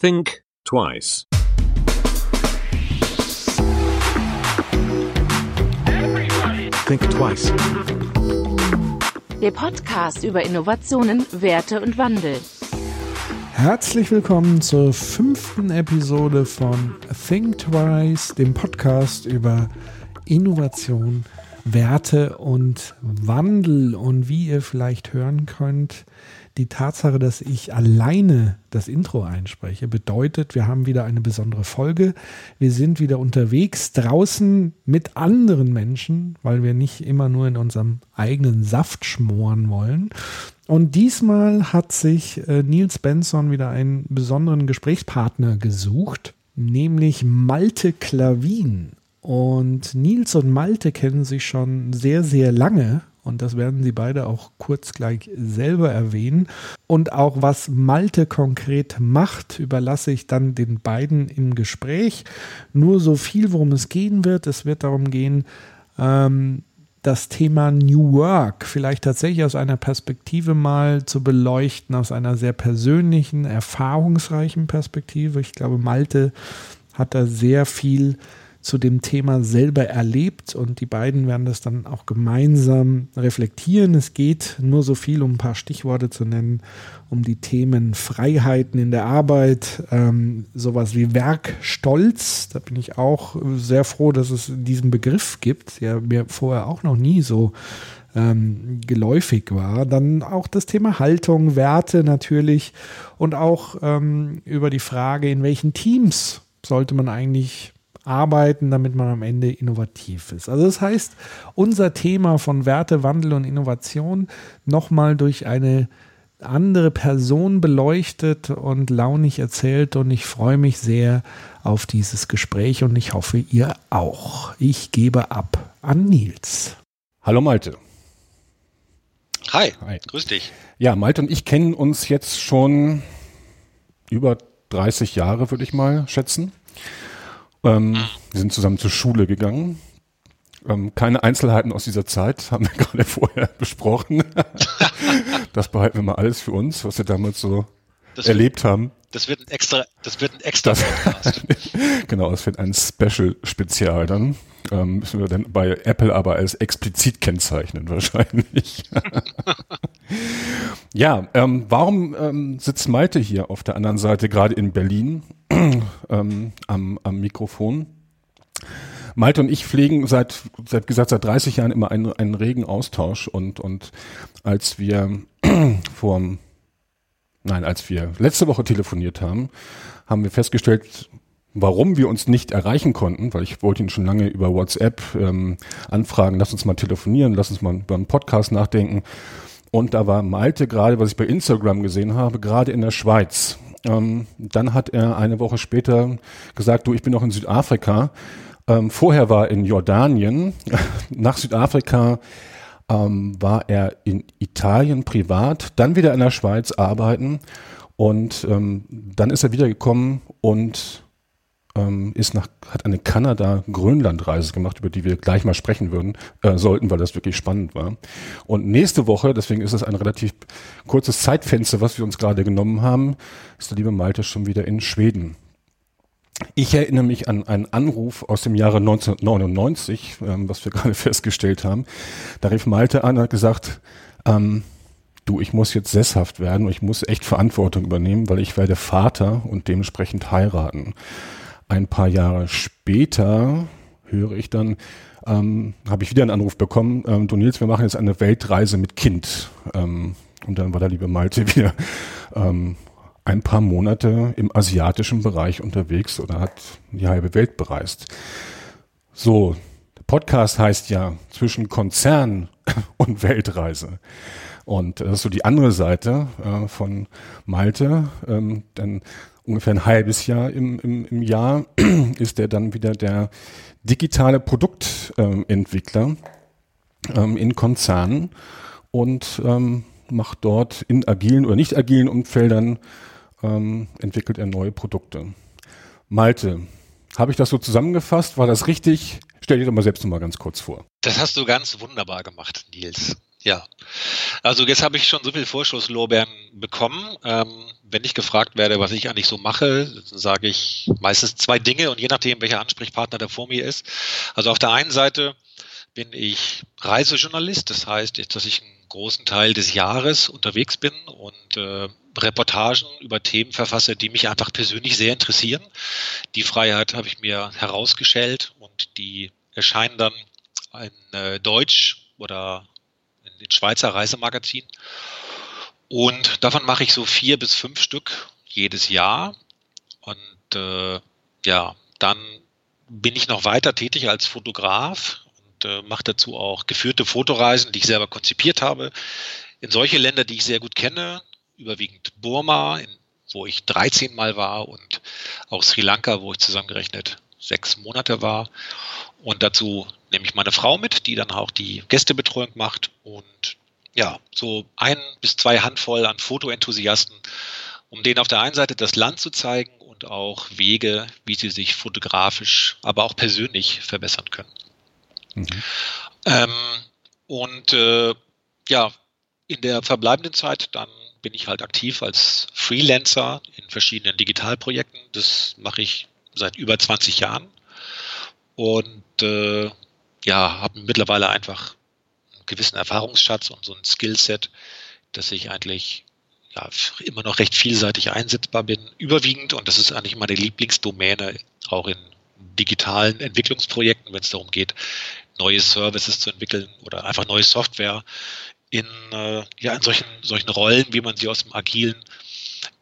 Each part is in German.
Think twice. Think twice. Der Podcast über Innovationen, Werte und Wandel. Herzlich willkommen zur fünften Episode von Think Twice, dem Podcast über Innovation, Werte und Wandel. Und wie ihr vielleicht hören könnt, die Tatsache, dass ich alleine das Intro einspreche, bedeutet, wir haben wieder eine besondere Folge. Wir sind wieder unterwegs draußen mit anderen Menschen, weil wir nicht immer nur in unserem eigenen Saft schmoren wollen. Und diesmal hat sich äh, Nils Benson wieder einen besonderen Gesprächspartner gesucht, nämlich Malte Klavin. Und Nils und Malte kennen sich schon sehr, sehr lange und das werden sie beide auch kurz gleich selber erwähnen. Und auch was Malte konkret macht, überlasse ich dann den beiden im Gespräch. Nur so viel, worum es gehen wird. Es wird darum gehen, ähm, das Thema New Work vielleicht tatsächlich aus einer Perspektive mal zu beleuchten, aus einer sehr persönlichen, erfahrungsreichen Perspektive. Ich glaube, Malte hat da sehr viel zu dem Thema selber erlebt und die beiden werden das dann auch gemeinsam reflektieren. Es geht nur so viel, um ein paar Stichworte zu nennen, um die Themen Freiheiten in der Arbeit, ähm, sowas wie Werkstolz. Da bin ich auch sehr froh, dass es diesen Begriff gibt, der mir vorher auch noch nie so ähm, geläufig war. Dann auch das Thema Haltung, Werte natürlich und auch ähm, über die Frage, in welchen Teams sollte man eigentlich arbeiten, damit man am Ende innovativ ist. Also das heißt, unser Thema von Werte, Wandel und Innovation nochmal durch eine andere Person beleuchtet und launig erzählt und ich freue mich sehr auf dieses Gespräch und ich hoffe, ihr auch. Ich gebe ab an Nils. Hallo Malte. Hi, Hi. grüß dich. Ja, Malte und ich kennen uns jetzt schon über 30 Jahre, würde ich mal schätzen. Ähm, wir sind zusammen zur Schule gegangen. Ähm, keine Einzelheiten aus dieser Zeit haben wir gerade vorher besprochen. das behalten wir mal alles für uns, was wir damals so das erlebt haben. Das wird ein extra, das wird ein extra das, genau, es wird ein Special-Spezial dann. Ähm, müssen wir dann bei Apple aber als explizit kennzeichnen wahrscheinlich. ja, ähm, warum ähm, sitzt Malte hier auf der anderen Seite, gerade in Berlin, ähm, am, am Mikrofon? Malte und ich pflegen seit, seit gesagt, seit 30 Jahren immer einen, einen regen Austausch und, und als wir vor, nein, als wir letzte Woche telefoniert haben, haben wir festgestellt, warum wir uns nicht erreichen konnten, weil ich wollte ihn schon lange über WhatsApp ähm, anfragen, lass uns mal telefonieren, lass uns mal über einen Podcast nachdenken. Und da war Malte gerade, was ich bei Instagram gesehen habe, gerade in der Schweiz. Ähm, dann hat er eine Woche später gesagt, du, ich bin noch in Südafrika. Ähm, vorher war in Jordanien. Nach Südafrika ähm, war er in Italien privat, dann wieder in der Schweiz arbeiten. Und ähm, dann ist er wieder gekommen und ähm, ist nach, hat eine Kanada-Grönland-Reise gemacht, über die wir gleich mal sprechen würden, äh, sollten, weil das wirklich spannend war. Und nächste Woche, deswegen ist es ein relativ kurzes Zeitfenster, was wir uns gerade genommen haben, ist der liebe Malte schon wieder in Schweden. Ich erinnere mich an einen Anruf aus dem Jahre 1999, ähm, was wir gerade festgestellt haben. Da rief Malte an und hat gesagt, ähm, du, ich muss jetzt sesshaft werden und ich muss echt Verantwortung übernehmen, weil ich werde Vater und dementsprechend heiraten ein paar Jahre später höre ich dann, ähm, habe ich wieder einen Anruf bekommen, ähm, du Nils, wir machen jetzt eine Weltreise mit Kind. Ähm, und dann war der liebe Malte wieder ähm, ein paar Monate im asiatischen Bereich unterwegs oder hat die halbe Welt bereist. So, der Podcast heißt ja zwischen Konzern und Weltreise. Und das ist so die andere Seite äh, von Malte. Ähm, dann ungefähr ein halbes Jahr im, im, im Jahr ist er dann wieder der digitale Produktentwickler ähm, in Konzernen und ähm, macht dort in agilen oder nicht agilen Umfeldern ähm, entwickelt er neue Produkte. Malte, habe ich das so zusammengefasst? War das richtig? Stell dir doch mal selbst noch mal ganz kurz vor. Das hast du ganz wunderbar gemacht, Nils. Ja, also jetzt habe ich schon so viel Vorschusslorbeeren bekommen. Ähm, wenn ich gefragt werde, was ich eigentlich so mache, sage ich meistens zwei Dinge und je nachdem, welcher Ansprechpartner da vor mir ist. Also auf der einen Seite bin ich Reisejournalist, das heißt, dass ich einen großen Teil des Jahres unterwegs bin und äh, Reportagen über Themen verfasse, die mich einfach persönlich sehr interessieren. Die Freiheit habe ich mir herausgestellt und die erscheinen dann in äh, Deutsch oder in den Schweizer Reisemagazin. Und davon mache ich so vier bis fünf Stück jedes Jahr. Und äh, ja, dann bin ich noch weiter tätig als Fotograf und äh, mache dazu auch geführte Fotoreisen, die ich selber konzipiert habe, in solche Länder, die ich sehr gut kenne, überwiegend Burma, in, wo ich 13 Mal war und auch Sri Lanka, wo ich zusammengerechnet sechs Monate war. Und dazu nehme ich meine Frau mit, die dann auch die Gästebetreuung macht und ja, so ein bis zwei Handvoll an Fotoenthusiasten, um denen auf der einen Seite das Land zu zeigen und auch Wege, wie sie sich fotografisch, aber auch persönlich verbessern können. Mhm. Ähm, und äh, ja, in der verbleibenden Zeit dann bin ich halt aktiv als Freelancer in verschiedenen Digitalprojekten. Das mache ich seit über 20 Jahren und äh, ja, habe mittlerweile einfach einen gewissen Erfahrungsschatz und so ein Skillset, dass ich eigentlich ja, immer noch recht vielseitig einsetzbar bin, überwiegend, und das ist eigentlich meine Lieblingsdomäne, auch in digitalen Entwicklungsprojekten, wenn es darum geht, neue Services zu entwickeln oder einfach neue Software in, äh, ja, in solchen, solchen Rollen, wie man sie aus dem agilen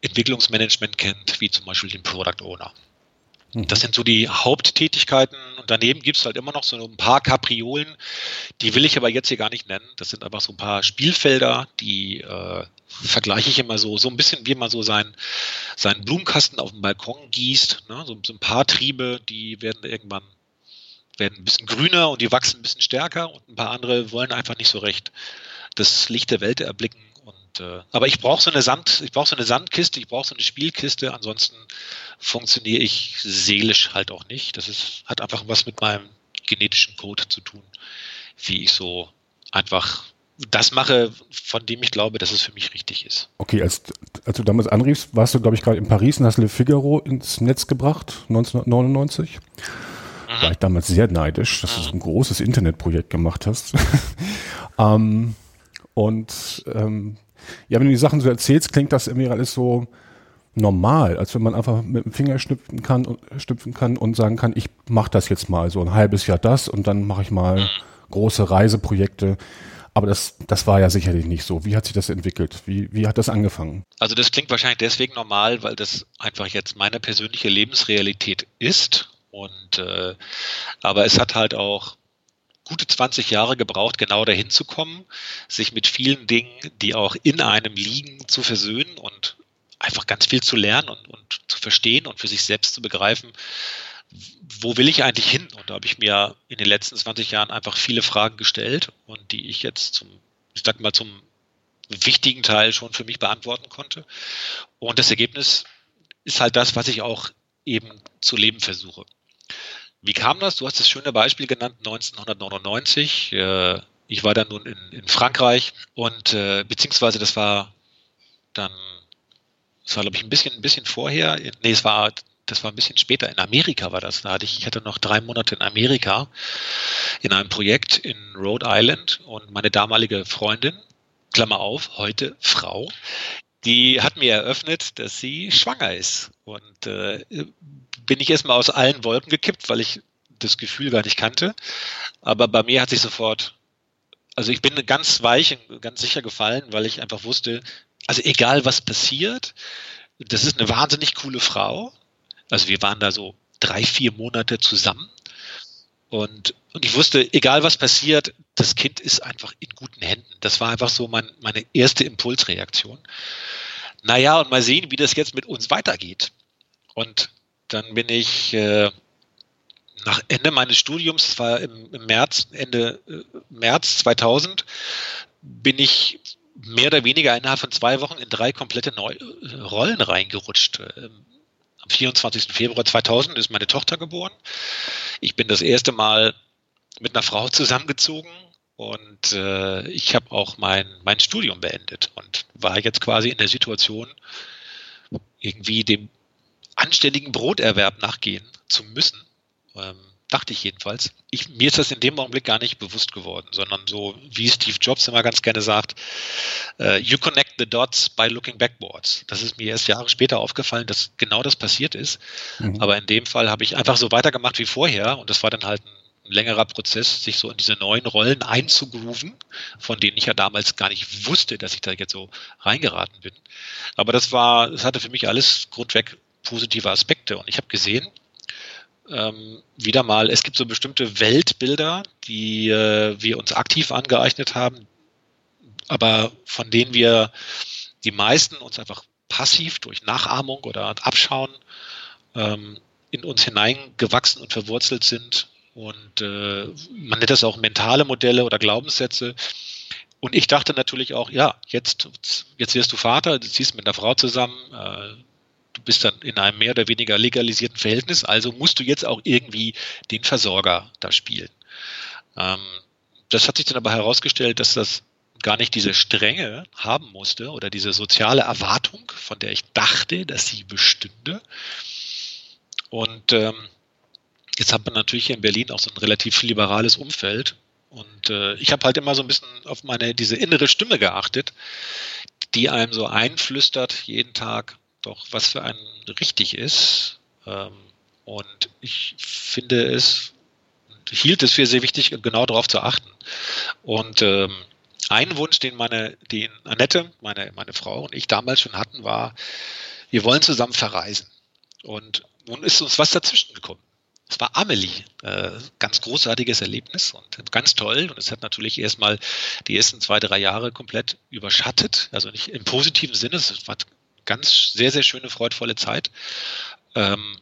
Entwicklungsmanagement kennt, wie zum Beispiel den Product Owner. Mhm. Das sind so die Haupttätigkeiten und daneben gibt es halt immer noch so ein paar Kapriolen, die will ich aber jetzt hier gar nicht nennen. Das sind einfach so ein paar Spielfelder, die äh, vergleiche ich immer so, so ein bisschen wie man so seinen, seinen Blumenkasten auf dem Balkon gießt. Ne? So, so ein paar Triebe, die werden irgendwann werden ein bisschen grüner und die wachsen ein bisschen stärker und ein paar andere wollen einfach nicht so recht das Licht der Welt erblicken. Und, äh, aber ich brauche so eine Sand, ich brauche so eine Sandkiste, ich brauche so eine Spielkiste, ansonsten funktioniere ich seelisch halt auch nicht. Das ist, hat einfach was mit meinem genetischen Code zu tun, wie ich so einfach das mache, von dem ich glaube, dass es für mich richtig ist. Okay, als, als du damals anriefst, warst du, glaube ich, gerade in Paris und hast Le Figaro ins Netz gebracht, 1999. Mhm. War ich damals sehr neidisch, dass mhm. du so ein großes Internetprojekt gemacht hast. ähm, und ähm, ja, wenn du die Sachen so erzählst, klingt das irgendwie alles so, normal, als wenn man einfach mit dem Finger schnüpfen kann und stüpfen kann und sagen kann, ich mache das jetzt mal so ein halbes Jahr das und dann mache ich mal große Reiseprojekte. Aber das, das war ja sicherlich nicht so. Wie hat sich das entwickelt? Wie, wie hat das angefangen? Also das klingt wahrscheinlich deswegen normal, weil das einfach jetzt meine persönliche Lebensrealität ist. Und äh, aber es hat halt auch gute 20 Jahre gebraucht, genau dahin zu kommen, sich mit vielen Dingen, die auch in einem liegen, zu versöhnen und einfach ganz viel zu lernen und, und zu verstehen und für sich selbst zu begreifen, wo will ich eigentlich hin? Und da habe ich mir in den letzten 20 Jahren einfach viele Fragen gestellt und die ich jetzt zum, ich sag mal, zum wichtigen Teil schon für mich beantworten konnte. Und das Ergebnis ist halt das, was ich auch eben zu leben versuche. Wie kam das? Du hast das schöne Beispiel genannt, 1999. Äh, ich war dann nun in, in Frankreich und äh, beziehungsweise das war dann das war, glaube ich, ein bisschen, ein bisschen vorher. Nee, es war, das war ein bisschen später. In Amerika war das. Da hatte ich, ich hatte noch drei Monate in Amerika in einem Projekt in Rhode Island und meine damalige Freundin, Klammer auf, heute Frau, die hat mir eröffnet, dass sie schwanger ist. Und äh, bin ich erstmal aus allen Wolken gekippt, weil ich das Gefühl gar nicht kannte. Aber bei mir hat sich sofort, also ich bin ganz weich und ganz sicher gefallen, weil ich einfach wusste, also egal was passiert, das ist eine wahnsinnig coole Frau. Also wir waren da so drei, vier Monate zusammen. Und, und ich wusste, egal was passiert, das Kind ist einfach in guten Händen. Das war einfach so mein, meine erste Impulsreaktion. Naja, und mal sehen, wie das jetzt mit uns weitergeht. Und dann bin ich äh, nach Ende meines Studiums, das war im, im März, Ende äh, März 2000, bin ich mehr oder weniger innerhalb von zwei Wochen in drei komplette Neu Rollen reingerutscht. Ähm, am 24. Februar 2000 ist meine Tochter geboren. Ich bin das erste Mal mit einer Frau zusammengezogen und äh, ich habe auch mein, mein Studium beendet und war jetzt quasi in der Situation, irgendwie dem anständigen Broterwerb nachgehen zu müssen. Ähm, dachte ich jedenfalls. Ich, mir ist das in dem Augenblick gar nicht bewusst geworden, sondern so, wie Steve Jobs immer ganz gerne sagt, uh, you connect the dots by looking backwards. Das ist mir erst Jahre später aufgefallen, dass genau das passiert ist. Mhm. Aber in dem Fall habe ich einfach so weitergemacht wie vorher und das war dann halt ein längerer Prozess, sich so in diese neuen Rollen einzugrooven, von denen ich ja damals gar nicht wusste, dass ich da jetzt so reingeraten bin. Aber das war, es hatte für mich alles grundweg positive Aspekte und ich habe gesehen, ähm, wieder mal, es gibt so bestimmte Weltbilder, die äh, wir uns aktiv angeeignet haben, aber von denen wir die meisten uns einfach passiv durch Nachahmung oder Abschauen ähm, in uns hineingewachsen und verwurzelt sind. Und äh, man nennt das auch mentale Modelle oder Glaubenssätze. Und ich dachte natürlich auch, ja, jetzt, jetzt wirst du Vater, du ziehst mit einer Frau zusammen, äh, du bist dann in einem mehr oder weniger legalisierten Verhältnis, also musst du jetzt auch irgendwie den Versorger da spielen. Ähm, das hat sich dann aber herausgestellt, dass das gar nicht diese Strenge haben musste oder diese soziale Erwartung, von der ich dachte, dass sie bestünde. Und ähm, jetzt hat man natürlich hier in Berlin auch so ein relativ liberales Umfeld. Und äh, ich habe halt immer so ein bisschen auf meine diese innere Stimme geachtet, die einem so einflüstert jeden Tag, doch was für einen richtig ist. Ähm, und ich finde es, hielt es für sehr wichtig, genau darauf zu achten. Und ähm, ein Wunsch, den meine, den Annette, meine, meine Frau und ich damals schon hatten, war, wir wollen zusammen verreisen. Und nun ist uns was dazwischen gekommen. Es war Amelie. Äh, ganz großartiges Erlebnis und ganz toll. Und es hat natürlich erstmal die ersten zwei, drei Jahre komplett überschattet. Also nicht im positiven Sinne. Es war ganz sehr, sehr schöne, freudvolle Zeit. Ähm,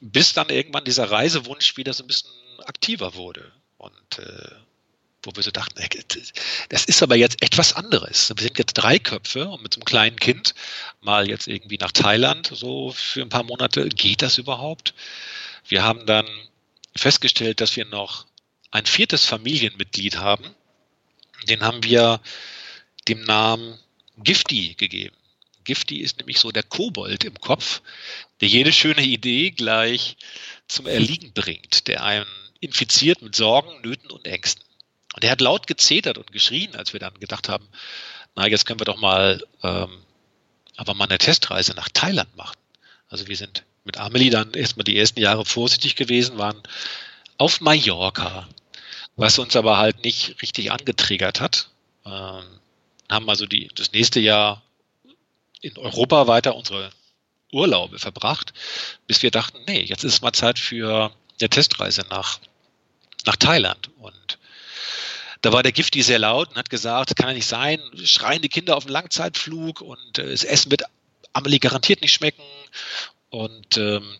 bis dann irgendwann dieser Reisewunsch wieder so ein bisschen aktiver wurde. Und äh, wo wir so dachten, das ist aber jetzt etwas anderes. Wir sind jetzt drei Köpfe und mit so einem kleinen Kind mal jetzt irgendwie nach Thailand, so für ein paar Monate. Geht das überhaupt? Wir haben dann festgestellt, dass wir noch ein viertes Familienmitglied haben. Den haben wir dem Namen Gifty gegeben. Gifty ist nämlich so der Kobold im Kopf, der jede schöne Idee gleich zum Erliegen bringt, der einen infiziert mit Sorgen, Nöten und Ängsten. Und er hat laut gezetert und geschrien, als wir dann gedacht haben, na, jetzt können wir doch mal ähm, aber mal eine Testreise nach Thailand machen. Also wir sind mit Amelie dann erstmal die ersten Jahre vorsichtig gewesen, waren auf Mallorca, was uns aber halt nicht richtig angetriggert hat. Ähm, haben also die, das nächste Jahr in Europa weiter unsere Urlaube verbracht, bis wir dachten, nee, jetzt ist mal Zeit für eine Testreise nach, nach Thailand. Und da war der Gifti sehr laut und hat gesagt, kann ja nicht sein, schreiende Kinder auf dem Langzeitflug und äh, das Essen wird Amelie garantiert nicht schmecken. Und ähm,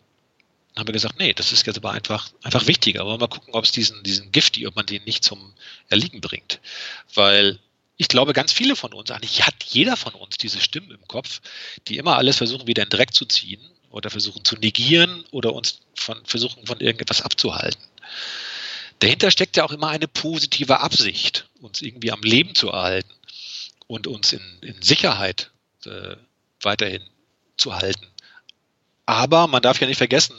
haben wir gesagt, nee, das ist jetzt aber einfach, einfach wichtiger. Wollen mal gucken, ob es diesen, diesen Gifti, ob man den nicht zum Erliegen bringt. Weil ich glaube, ganz viele von uns, eigentlich hat jeder von uns diese Stimmen im Kopf, die immer alles versuchen, wieder in Dreck zu ziehen oder versuchen zu negieren oder uns von, versuchen, von irgendetwas abzuhalten. Dahinter steckt ja auch immer eine positive Absicht, uns irgendwie am Leben zu erhalten und uns in, in Sicherheit äh, weiterhin zu halten. Aber man darf ja nicht vergessen,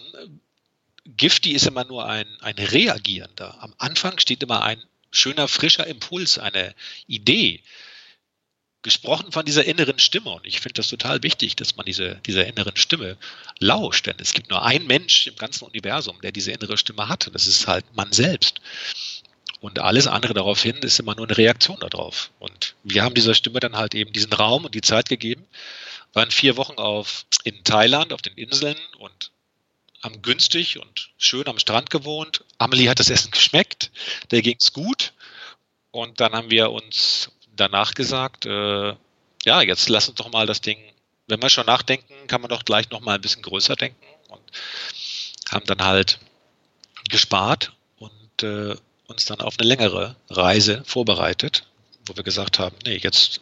Gifty ist immer nur ein, ein Reagierender. Am Anfang steht immer ein schöner, frischer Impuls, eine Idee. Gesprochen von dieser inneren Stimme. Und ich finde das total wichtig, dass man diese, dieser inneren Stimme lauscht. Denn es gibt nur einen Mensch im ganzen Universum, der diese innere Stimme hat. Und das ist halt man selbst. Und alles andere daraufhin ist immer nur eine Reaktion darauf. Und wir haben dieser Stimme dann halt eben diesen Raum und die Zeit gegeben. Waren vier Wochen auf, in Thailand, auf den Inseln und haben günstig und schön am Strand gewohnt. Amelie hat das Essen geschmeckt, der ging es gut. Und dann haben wir uns danach gesagt, äh, ja, jetzt lass uns doch mal das Ding, wenn wir schon nachdenken, kann man doch gleich noch mal ein bisschen größer denken. Und haben dann halt gespart und äh, uns dann auf eine längere Reise vorbereitet, wo wir gesagt haben, nee, jetzt,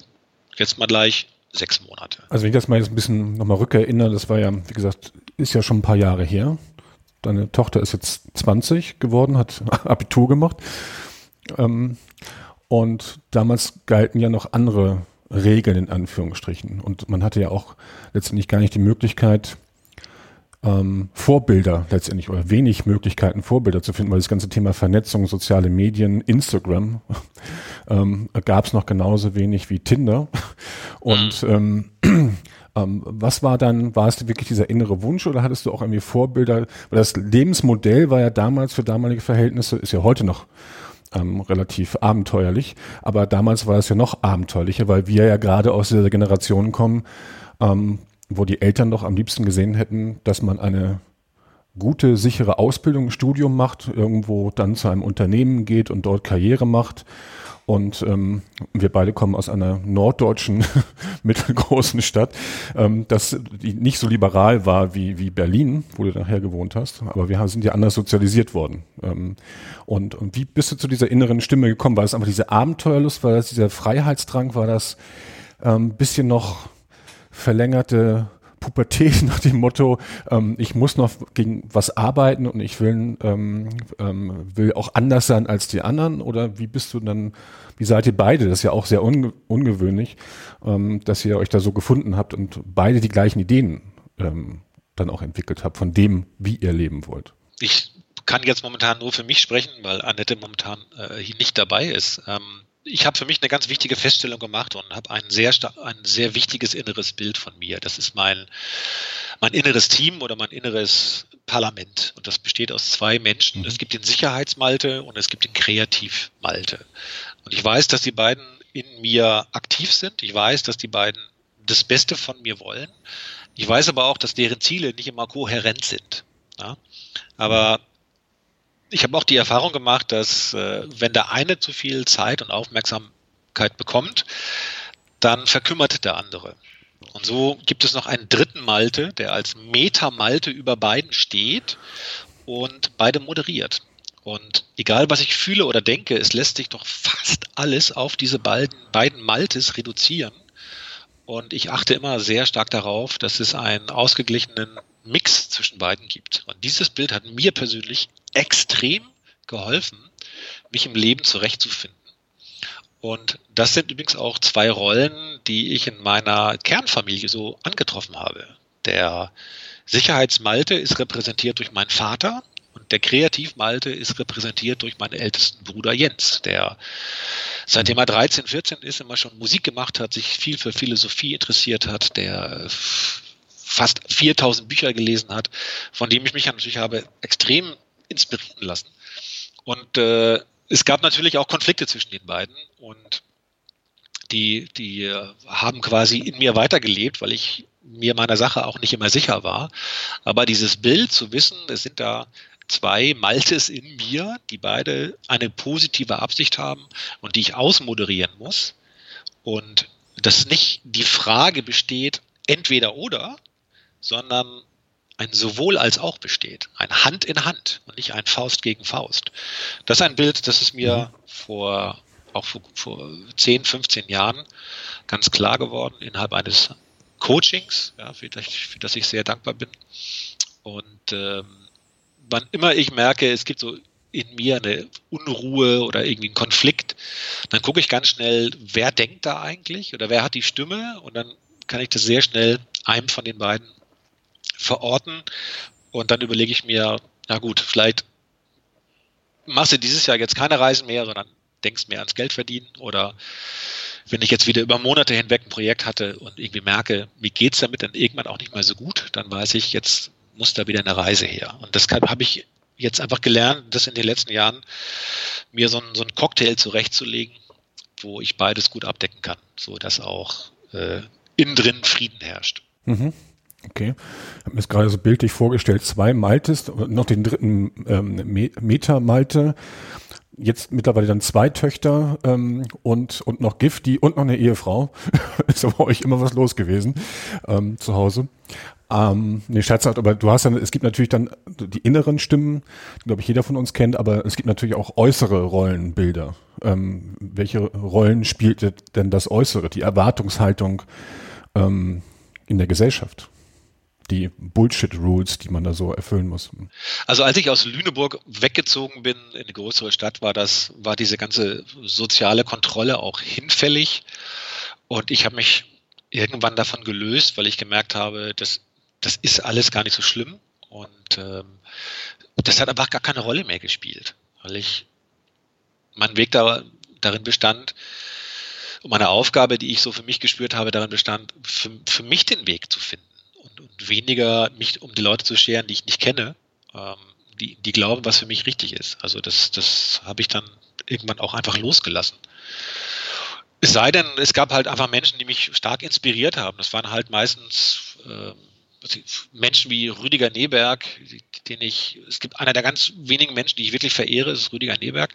jetzt mal gleich sechs Monate. Also wenn ich das mal jetzt ein bisschen nochmal rückerinnere, das war ja, wie gesagt, ist ja schon ein paar Jahre her. Deine Tochter ist jetzt 20 geworden, hat Abitur gemacht. Ähm, Und damals galten ja noch andere Regeln in Anführungsstrichen. Und man hatte ja auch letztendlich gar nicht die Möglichkeit, ähm, Vorbilder letztendlich oder wenig Möglichkeiten, Vorbilder zu finden, weil das ganze Thema Vernetzung, soziale Medien, Instagram ähm, gab es noch genauso wenig wie Tinder. Und ähm, ähm, was war dann, war es wirklich dieser innere Wunsch oder hattest du auch irgendwie Vorbilder? Weil das Lebensmodell war ja damals für damalige Verhältnisse, ist ja heute noch ähm, relativ abenteuerlich, aber damals war es ja noch abenteuerlicher, weil wir ja gerade aus dieser Generation kommen, ähm, wo die Eltern doch am liebsten gesehen hätten, dass man eine gute, sichere Ausbildung, Studium macht, irgendwo dann zu einem Unternehmen geht und dort Karriere macht. Und ähm, wir beide kommen aus einer norddeutschen mittelgroßen Stadt, ähm, das nicht so liberal war wie, wie Berlin, wo du nachher gewohnt hast. Aber wir sind ja anders sozialisiert worden. Ähm, und, und wie bist du zu dieser inneren Stimme gekommen? War das einfach diese Abenteuerlust? War das dieser Freiheitsdrang? War das ähm, bisschen noch verlängerte Pubertät nach dem Motto, ähm, ich muss noch gegen was arbeiten und ich will, ähm, ähm, will auch anders sein als die anderen? Oder wie bist du dann, wie seid ihr beide? Das ist ja auch sehr unge ungewöhnlich, ähm, dass ihr euch da so gefunden habt und beide die gleichen Ideen ähm, dann auch entwickelt habt von dem, wie ihr leben wollt. Ich kann jetzt momentan nur für mich sprechen, weil Annette momentan äh, hier nicht dabei ist. Ähm, ich habe für mich eine ganz wichtige Feststellung gemacht und habe ein sehr ein sehr wichtiges inneres Bild von mir. Das ist mein mein inneres Team oder mein inneres Parlament und das besteht aus zwei Menschen. Mhm. Es gibt den Sicherheitsmalte und es gibt den Kreativmalte. Und ich weiß, dass die beiden in mir aktiv sind. Ich weiß, dass die beiden das Beste von mir wollen. Ich weiß aber auch, dass deren Ziele nicht immer kohärent sind. Ja? Aber ich habe auch die Erfahrung gemacht, dass äh, wenn der eine zu viel Zeit und Aufmerksamkeit bekommt, dann verkümmert der andere. Und so gibt es noch einen dritten Malte, der als Meta-Malte über beiden steht und beide moderiert. Und egal, was ich fühle oder denke, es lässt sich doch fast alles auf diese beiden, beiden Maltes reduzieren. Und ich achte immer sehr stark darauf, dass es einen ausgeglichenen Mix zwischen beiden gibt. Und dieses Bild hat mir persönlich extrem geholfen, mich im Leben zurechtzufinden. Und das sind übrigens auch zwei Rollen, die ich in meiner Kernfamilie so angetroffen habe. Der Sicherheitsmalte ist repräsentiert durch meinen Vater und der Kreativmalte ist repräsentiert durch meinen ältesten Bruder Jens, der seitdem er 13, 14 ist, immer schon Musik gemacht hat, sich viel für Philosophie interessiert hat, der fast 4000 Bücher gelesen hat, von dem ich mich natürlich habe extrem inspirieren lassen. Und äh, es gab natürlich auch Konflikte zwischen den beiden und die, die äh, haben quasi in mir weitergelebt, weil ich mir meiner Sache auch nicht immer sicher war. Aber dieses Bild zu wissen, es sind da zwei Maltes in mir, die beide eine positive Absicht haben und die ich ausmoderieren muss. Und dass nicht die Frage besteht, entweder oder, sondern ein sowohl als auch besteht. Ein Hand in Hand und nicht ein Faust gegen Faust. Das ist ein Bild, das ist mir mhm. vor, auch vor, vor 10, 15 Jahren ganz klar geworden innerhalb eines Coachings, ja, für, das, für das ich sehr dankbar bin. Und ähm, wann immer ich merke, es gibt so in mir eine Unruhe oder irgendwie einen Konflikt, dann gucke ich ganz schnell, wer denkt da eigentlich oder wer hat die Stimme und dann kann ich das sehr schnell einem von den beiden verorten. Und dann überlege ich mir, na gut, vielleicht machst du dieses Jahr jetzt keine Reisen mehr, sondern denkst mehr ans Geld verdienen oder wenn ich jetzt wieder über Monate hinweg ein Projekt hatte und irgendwie merke, mir geht es damit dann irgendwann auch nicht mehr so gut, dann weiß ich, jetzt muss da wieder eine Reise her. Und deshalb habe ich jetzt einfach gelernt, das in den letzten Jahren mir so einen, so einen Cocktail zurechtzulegen, wo ich beides gut abdecken kann, so dass auch äh, innen drin Frieden herrscht. Mhm. Okay. Ich habe mir das gerade so bildlich vorgestellt. Zwei Maltes, noch den dritten ähm, Meter Malte. Jetzt mittlerweile dann zwei Töchter ähm, und, und noch Gifti und noch eine Ehefrau. ist aber euch immer was los gewesen ähm, zu Hause. Ähm, nee, scherzhaft, aber du hast dann, es gibt natürlich dann die inneren Stimmen, die glaube ich jeder von uns kennt, aber es gibt natürlich auch äußere Rollenbilder. Ähm, welche Rollen spielt denn das Äußere, die Erwartungshaltung ähm, in der Gesellschaft? Die Bullshit-Rules, die man da so erfüllen muss. Also als ich aus Lüneburg weggezogen bin in eine größere Stadt, war das, war diese ganze soziale Kontrolle auch hinfällig. Und ich habe mich irgendwann davon gelöst, weil ich gemerkt habe, das, das ist alles gar nicht so schlimm. Und ähm, das hat einfach gar keine Rolle mehr gespielt, weil ich mein Weg da, darin bestand, und meine Aufgabe, die ich so für mich gespürt habe, darin bestand, für, für mich den Weg zu finden und, und, weniger mich um die Leute zu scheren, die ich nicht kenne, ähm, die, die glauben, was für mich richtig ist. Also das, das habe ich dann irgendwann auch einfach losgelassen. Es sei denn, es gab halt einfach Menschen, die mich stark inspiriert haben. Das waren halt meistens äh, Menschen wie Rüdiger Neberg, den ich, es gibt einer der ganz wenigen Menschen, die ich wirklich verehre, ist Rüdiger Neberg.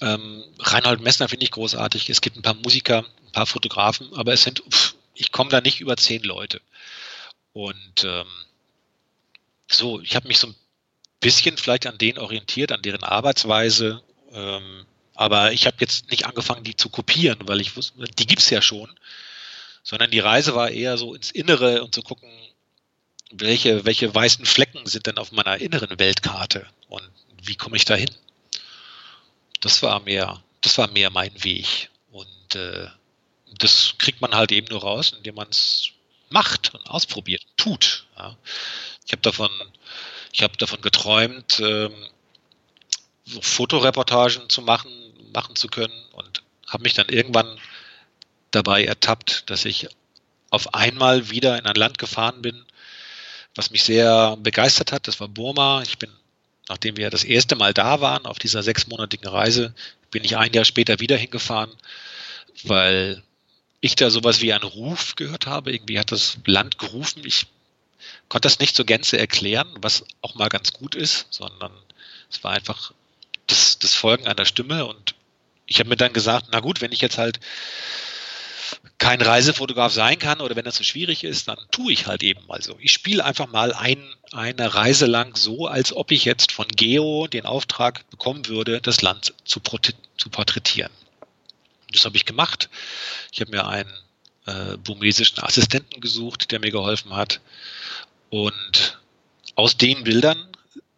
Ähm, Reinhold Messner finde ich großartig. Es gibt ein paar Musiker, ein paar Fotografen, aber es sind, pff, ich komme da nicht über zehn Leute. Und ähm, so, ich habe mich so ein bisschen vielleicht an denen orientiert, an deren Arbeitsweise. Ähm, aber ich habe jetzt nicht angefangen, die zu kopieren, weil ich wusste, die gibt's ja schon. Sondern die Reise war eher so ins Innere und zu gucken, welche, welche weißen Flecken sind denn auf meiner inneren Weltkarte und wie komme ich da hin? Das war mehr, das war mehr mein Weg. Und äh, das kriegt man halt eben nur raus, indem man es macht und ausprobiert, tut. Ja. Ich habe davon, ich habe davon geträumt, ähm, so Fotoreportagen zu machen, machen zu können und habe mich dann irgendwann dabei ertappt, dass ich auf einmal wieder in ein Land gefahren bin, was mich sehr begeistert hat. Das war Burma. Ich bin nachdem wir das erste Mal da waren auf dieser sechsmonatigen Reise, bin ich ein Jahr später wieder hingefahren, weil ich da sowas wie einen Ruf gehört habe. Irgendwie hat das Land gerufen. Ich konnte das nicht zur Gänze erklären, was auch mal ganz gut ist, sondern es war einfach das, das Folgen einer Stimme und ich habe mir dann gesagt, na gut, wenn ich jetzt halt kein Reisefotograf sein kann oder wenn das so schwierig ist, dann tue ich halt eben mal so. Ich spiele einfach mal ein, eine Reise lang so, als ob ich jetzt von Geo den Auftrag bekommen würde, das Land zu, zu porträtieren. Das habe ich gemacht. Ich habe mir einen äh, burmesischen Assistenten gesucht, der mir geholfen hat. Und aus den Bildern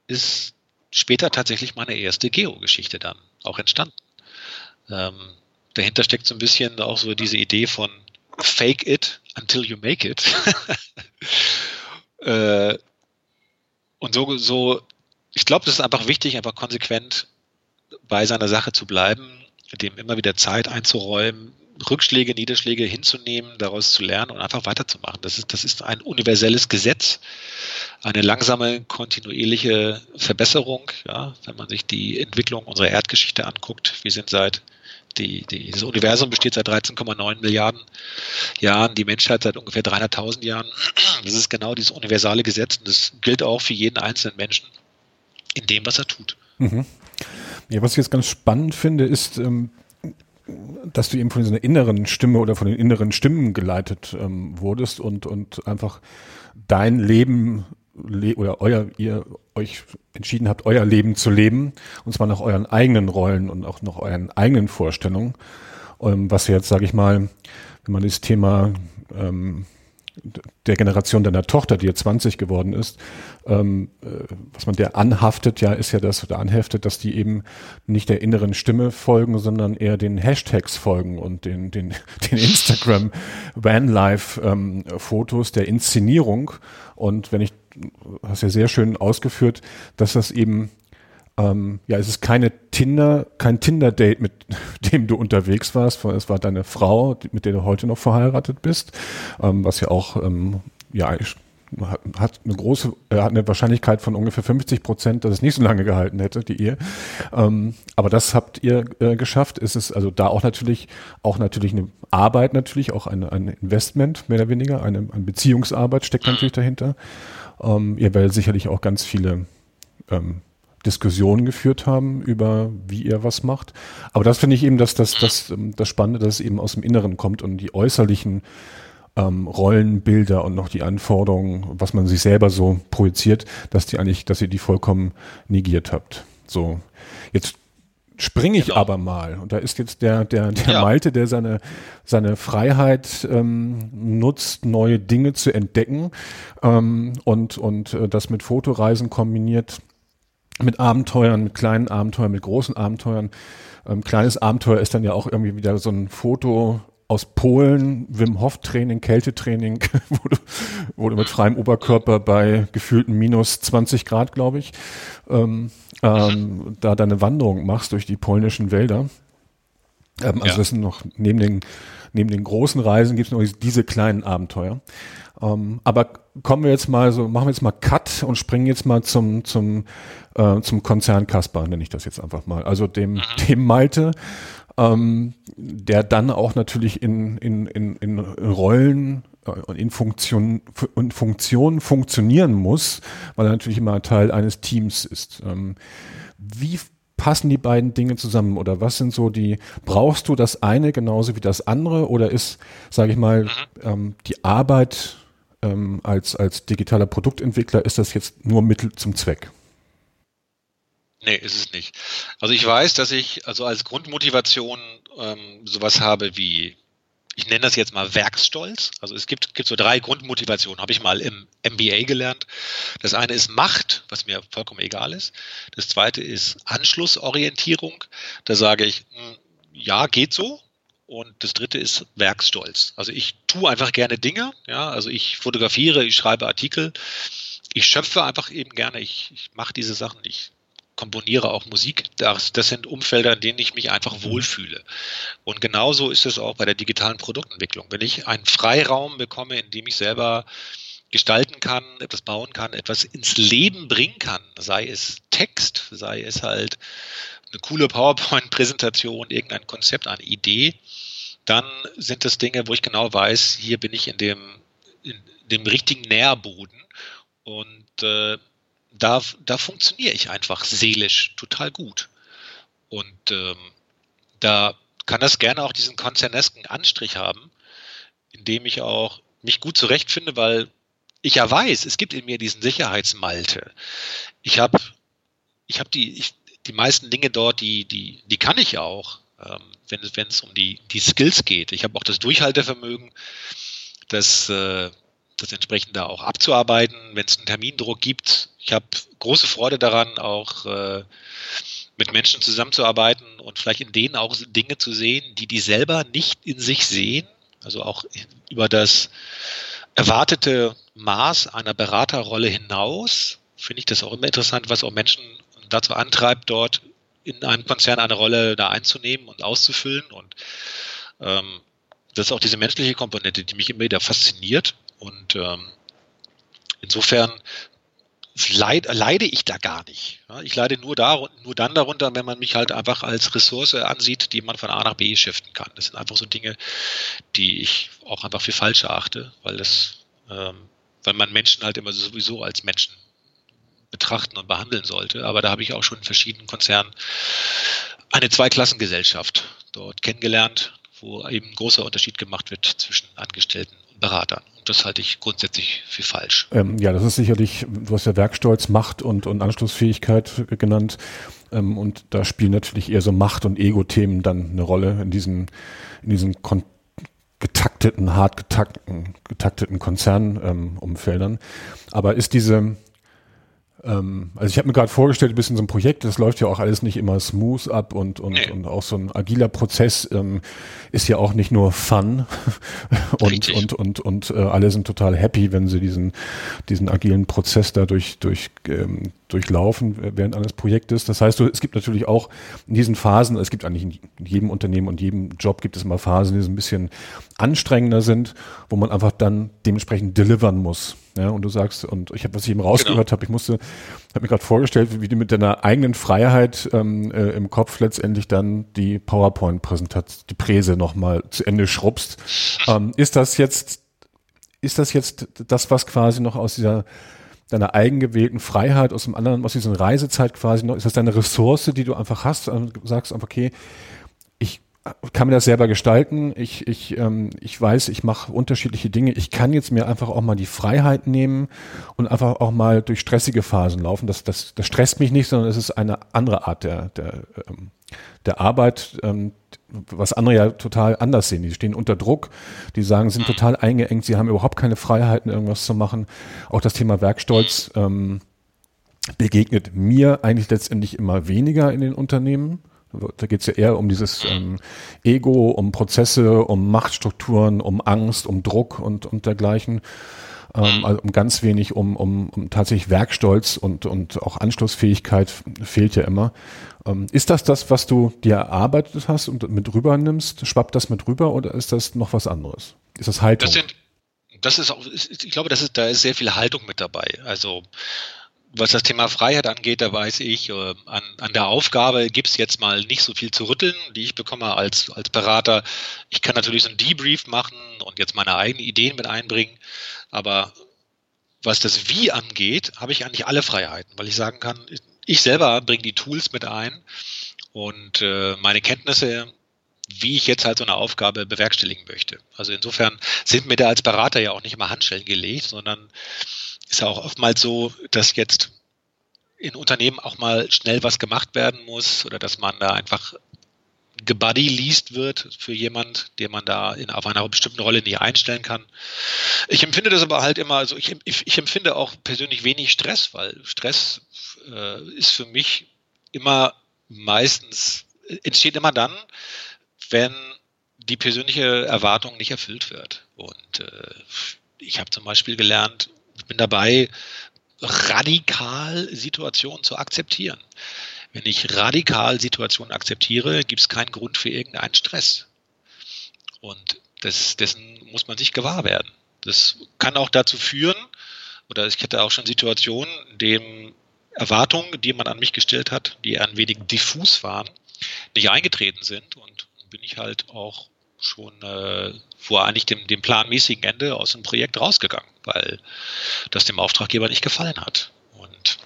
ist später tatsächlich meine erste Geo-Geschichte dann auch entstanden. Ähm, dahinter steckt so ein bisschen auch so diese Idee von fake it until you make it. äh, und so, so, ich glaube, das ist einfach wichtig, einfach konsequent bei seiner Sache zu bleiben, dem immer wieder Zeit einzuräumen, Rückschläge, Niederschläge hinzunehmen, daraus zu lernen und einfach weiterzumachen. Das ist, das ist ein universelles Gesetz, eine langsame, kontinuierliche Verbesserung. Ja, wenn man sich die Entwicklung unserer Erdgeschichte anguckt, wir sind seit die, die, das Universum besteht seit 13,9 Milliarden Jahren, die Menschheit seit ungefähr 300.000 Jahren. Das ist genau dieses universale Gesetz und das gilt auch für jeden einzelnen Menschen in dem, was er tut. Mhm. Ja, was ich jetzt ganz spannend finde, ist, ähm, dass du eben von dieser inneren Stimme oder von den inneren Stimmen geleitet ähm, wurdest und, und einfach dein Leben le oder euer, ihr euch entschieden habt, euer Leben zu leben, und zwar nach euren eigenen Rollen und auch nach euren eigenen Vorstellungen, ähm, was jetzt, sage ich mal, wenn man das Thema ähm, der Generation deiner Tochter, die jetzt 20 geworden ist, ähm, äh, was man der anhaftet, ja, ist ja das oder anheftet, dass die eben nicht der inneren Stimme folgen, sondern eher den Hashtags folgen und den, den, den Instagram Vanlife ähm, Fotos der Inszenierung. Und wenn ich, hast ja sehr schön ausgeführt, dass das eben ähm, ja, es ist keine Tinder, kein Tinder-Date, mit dem du unterwegs warst. Es war deine Frau, mit der du heute noch verheiratet bist, ähm, was ja auch ähm, ja hat eine große, äh, hat eine Wahrscheinlichkeit von ungefähr 50 Prozent, dass es nicht so lange gehalten hätte, die Ehe. Ähm, aber das habt ihr äh, geschafft. Es ist also da auch natürlich, auch natürlich eine Arbeit natürlich, auch eine, ein Investment, mehr oder weniger, eine, eine Beziehungsarbeit steckt natürlich dahinter. Ähm, ihr werdet sicherlich auch ganz viele ähm, Diskussionen geführt haben über, wie ihr was macht. Aber das finde ich eben das, das, das, das Spannende, dass es eben aus dem Inneren kommt und die äußerlichen ähm, Rollenbilder und noch die Anforderungen, was man sich selber so projiziert, dass die eigentlich, dass ihr die vollkommen negiert habt. So, jetzt springe ich genau. aber mal. Und da ist jetzt der, der, der ja. Malte, der seine, seine Freiheit ähm, nutzt, neue Dinge zu entdecken ähm, und, und äh, das mit Fotoreisen kombiniert, mit Abenteuern, mit kleinen Abenteuern, mit großen Abenteuern. Ähm, kleines Abenteuer ist dann ja auch irgendwie wieder so ein Foto aus Polen, Wim Hof Training, Kältetraining, wo du, wo du mit freiem Oberkörper bei gefühlten minus 20 Grad, glaube ich, ähm, ähm, da deine Wanderung machst durch die polnischen Wälder. Ähm, also ja. das sind noch neben den, neben den großen Reisen gibt es noch diese kleinen Abenteuer. Ähm, aber kommen wir jetzt mal so, machen wir jetzt mal Cut und springen jetzt mal zum, zum, äh, zum Konzern Kasper, nenne ich das jetzt einfach mal. Also dem, mhm. dem Malte, ähm, der dann auch natürlich in, in, in, in Rollen und äh, in Funktion, in Funktionen funktionieren muss, weil er natürlich immer Teil eines Teams ist. Ähm, wie passen die beiden Dinge zusammen oder was sind so die, brauchst du das eine genauso wie das andere oder ist, sage ich mal, mhm. ähm, die Arbeit ähm, als, als digitaler Produktentwickler, ist das jetzt nur Mittel zum Zweck? Nee, ist es nicht. Also ich weiß, dass ich also als Grundmotivation ähm, sowas habe wie, ich nenne das jetzt mal Werksstolz. Also es gibt, gibt so drei Grundmotivationen, habe ich mal im MBA gelernt. Das eine ist Macht, was mir vollkommen egal ist. Das zweite ist Anschlussorientierung. Da sage ich, hm, ja, geht so. Und das dritte ist Werksstolz. Also ich tue einfach gerne Dinge. Ja, also ich fotografiere, ich schreibe Artikel. Ich schöpfe einfach eben gerne. Ich, ich mache diese Sachen. Ich komponiere auch Musik. Das, das sind Umfelder, in denen ich mich einfach mhm. wohlfühle. Und genauso ist es auch bei der digitalen Produktentwicklung. Wenn ich einen Freiraum bekomme, in dem ich selber gestalten kann, etwas bauen kann, etwas ins Leben bringen kann, sei es Text, sei es halt eine coole PowerPoint-Präsentation, irgendein Konzept, eine Idee, dann sind das Dinge, wo ich genau weiß, hier bin ich in dem, in dem richtigen Nährboden und äh, da, da funktioniere ich einfach seelisch total gut. Und ähm, da kann das gerne auch diesen konzernesken Anstrich haben, indem ich auch mich gut zurechtfinde, weil ich ja weiß, es gibt in mir diesen Sicherheitsmalte. Ich habe ich hab die, die meisten Dinge dort, die, die, die kann ich auch, ähm, wenn, es, wenn es um die, die Skills geht. Ich habe auch das Durchhaltevermögen, das, äh, das entsprechend da auch abzuarbeiten, wenn es einen Termindruck gibt. Ich habe große Freude daran, auch äh, mit Menschen zusammenzuarbeiten und vielleicht in denen auch Dinge zu sehen, die die selber nicht in sich sehen. Also auch über das erwartete Maß einer Beraterrolle hinaus finde ich das auch immer interessant, was auch Menschen dazu antreibt, dort in einem Konzern eine Rolle da einzunehmen und auszufüllen. Und ähm, das ist auch diese menschliche Komponente, die mich immer wieder fasziniert. Und ähm, insofern leid, leide ich da gar nicht. Ich leide nur, da, nur dann darunter, wenn man mich halt einfach als Ressource ansieht, die man von A nach B shiften kann. Das sind einfach so Dinge, die ich auch einfach für falsch erachte, weil das, ähm, weil man Menschen halt immer sowieso als Menschen betrachten und behandeln sollte. Aber da habe ich auch schon in verschiedenen Konzernen eine Zweiklassengesellschaft dort kennengelernt, wo eben großer Unterschied gemacht wird zwischen Angestellten und Beratern. Das halte ich grundsätzlich für falsch. Ähm, ja, das ist sicherlich, du hast ja Werkstolz, Macht und, und Anschlussfähigkeit genannt. Ähm, und da spielen natürlich eher so Macht- und Ego-Themen dann eine Rolle in diesen, in diesen Kon getakteten, hart getakteten, getakteten Konzernumfeldern. Ähm, Aber ist diese, ähm, also ich habe mir gerade vorgestellt, ein bisschen so ein Projekt, das läuft ja auch alles nicht immer smooth ab und, und, nee. und auch so ein agiler Prozess ähm, ist ja auch nicht nur Fun und, Richtig. und, und, und, äh, alle sind total happy, wenn sie diesen, diesen agilen Prozess da durch, durch, ähm, durchlaufen während eines Projektes. Das heißt, es gibt natürlich auch in diesen Phasen, es gibt eigentlich in jedem Unternehmen und jedem Job gibt es immer Phasen, die so ein bisschen anstrengender sind, wo man einfach dann dementsprechend delivern muss. Ja, und du sagst, und ich habe, was ich eben rausgehört genau. habe, ich musste, habe mir gerade vorgestellt, wie du mit deiner eigenen Freiheit ähm, äh, im Kopf letztendlich dann die PowerPoint-Präsentation, die Präse nochmal zu Ende schrubbst. Ähm, ist das jetzt, ist das jetzt das, was quasi noch aus dieser deiner eigengewählten Freiheit, aus dem anderen, aus dieser Reisezeit quasi noch, ist das deine Ressource, die du einfach hast, und sagst einfach, okay, kann mir das selber gestalten. Ich, ich, ähm, ich weiß, ich mache unterschiedliche Dinge. Ich kann jetzt mir einfach auch mal die Freiheit nehmen und einfach auch mal durch stressige Phasen laufen. Das, das, das stresst mich nicht, sondern es ist eine andere Art der, der, ähm, der Arbeit, ähm, was andere ja total anders sehen. Die stehen unter Druck, die sagen, sind total eingeengt, sie haben überhaupt keine Freiheiten, irgendwas zu machen. Auch das Thema Werkstolz ähm, begegnet mir eigentlich letztendlich immer weniger in den Unternehmen. Da geht es ja eher um dieses ähm, Ego, um Prozesse, um Machtstrukturen, um Angst, um Druck und, und dergleichen. Ähm, also um ganz wenig, um, um, um tatsächlich Werkstolz und, und auch Anschlussfähigkeit fehlt ja immer. Ähm, ist das das, was du dir erarbeitet hast und mit rüber nimmst? Schwappt das mit rüber oder ist das noch was anderes? Ist das Haltung? Das sind, das ist auch, ich glaube, das ist, da ist sehr viel Haltung mit dabei. Also was das Thema Freiheit angeht, da weiß ich, äh, an, an der Aufgabe gibt es jetzt mal nicht so viel zu rütteln, die ich bekomme als, als Berater. Ich kann natürlich so ein Debrief machen und jetzt meine eigenen Ideen mit einbringen, aber was das Wie angeht, habe ich eigentlich alle Freiheiten, weil ich sagen kann, ich selber bringe die Tools mit ein und äh, meine Kenntnisse, wie ich jetzt halt so eine Aufgabe bewerkstelligen möchte. Also insofern sind mir da als Berater ja auch nicht immer Handschellen gelegt, sondern ist ja auch oftmals so, dass jetzt in Unternehmen auch mal schnell was gemacht werden muss oder dass man da einfach gebuddy liest wird für jemand, den man da in, auf einer bestimmten Rolle nicht einstellen kann. Ich empfinde das aber halt immer, also ich, ich, ich empfinde auch persönlich wenig Stress, weil Stress äh, ist für mich immer meistens, entsteht immer dann, wenn die persönliche Erwartung nicht erfüllt wird. Und äh, ich habe zum Beispiel gelernt, ich bin dabei, radikal Situationen zu akzeptieren. Wenn ich radikal Situationen akzeptiere, gibt es keinen Grund für irgendeinen Stress. Und das, dessen muss man sich gewahr werden. Das kann auch dazu führen, oder ich hatte auch schon Situationen, in denen Erwartungen, die man an mich gestellt hat, die ein wenig diffus waren, nicht eingetreten sind. Und bin ich halt auch schon äh, vor eigentlich dem, dem planmäßigen Ende aus dem Projekt rausgegangen, weil das dem Auftraggeber nicht gefallen hat. Und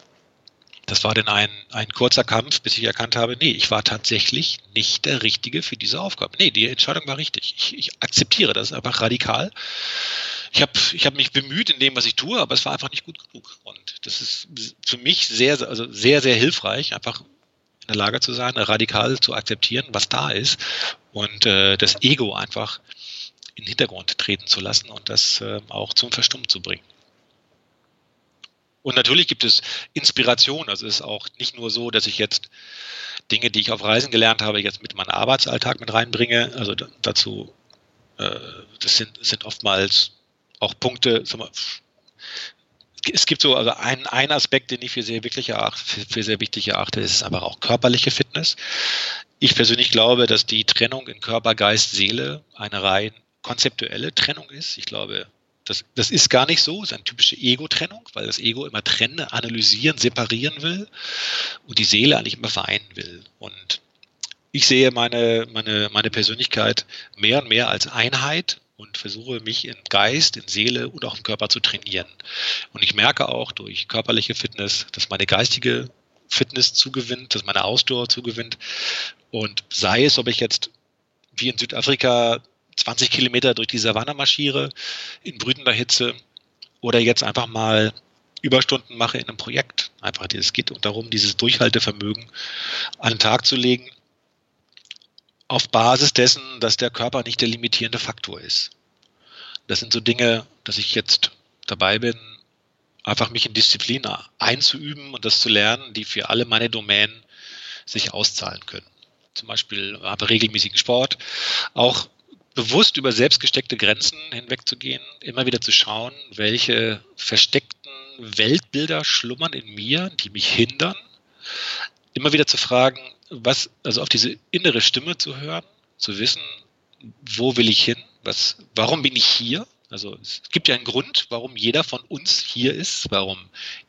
das war dann ein, ein kurzer Kampf, bis ich erkannt habe, nee, ich war tatsächlich nicht der Richtige für diese Aufgabe. Nee, die Entscheidung war richtig. Ich, ich akzeptiere das einfach radikal. Ich habe ich hab mich bemüht in dem, was ich tue, aber es war einfach nicht gut genug. Und das ist für mich sehr, also sehr, sehr hilfreich, einfach in der Lage zu sein, radikal zu akzeptieren, was da ist und äh, das Ego einfach in den Hintergrund treten zu lassen und das äh, auch zum Verstummen zu bringen. Und natürlich gibt es Inspiration. Also es ist auch nicht nur so, dass ich jetzt Dinge, die ich auf Reisen gelernt habe, jetzt mit meinem Arbeitsalltag mit reinbringe. Also dazu, äh, das sind, sind oftmals auch Punkte, mal, es gibt so also einen, einen Aspekt, den ich für sehr, wirklich erachte, für, für sehr wichtig erachte, ist aber auch körperliche Fitness. Ich persönlich glaube, dass die Trennung in Körper, Geist, Seele eine rein konzeptuelle Trennung ist. Ich glaube, das, das ist gar nicht so, es ist eine typische Ego-Trennung, weil das Ego immer trennen, analysieren, separieren will und die Seele eigentlich immer vereinen will. Und ich sehe meine, meine, meine Persönlichkeit mehr und mehr als Einheit und versuche mich in Geist, in Seele und auch im Körper zu trainieren. Und ich merke auch durch körperliche Fitness, dass meine geistige Fitness zugewinnt, dass meine Ausdauer zugewinnt. Und sei es, ob ich jetzt wie in Südafrika 20 Kilometer durch die Savanne marschiere, in brütender Hitze, oder jetzt einfach mal Überstunden mache in einem Projekt. Einfach, es geht darum, dieses Durchhaltevermögen an den Tag zu legen auf Basis dessen, dass der Körper nicht der limitierende Faktor ist. Das sind so Dinge, dass ich jetzt dabei bin, einfach mich in Disziplin einzuüben und das zu lernen, die für alle meine Domänen sich auszahlen können. Zum Beispiel habe regelmäßigen Sport, auch bewusst über selbstgesteckte Grenzen hinwegzugehen, immer wieder zu schauen, welche versteckten Weltbilder schlummern in mir, die mich hindern, immer wieder zu fragen, was, also auf diese innere Stimme zu hören, zu wissen, wo will ich hin, was, warum bin ich hier? Also es gibt ja einen Grund, warum jeder von uns hier ist, warum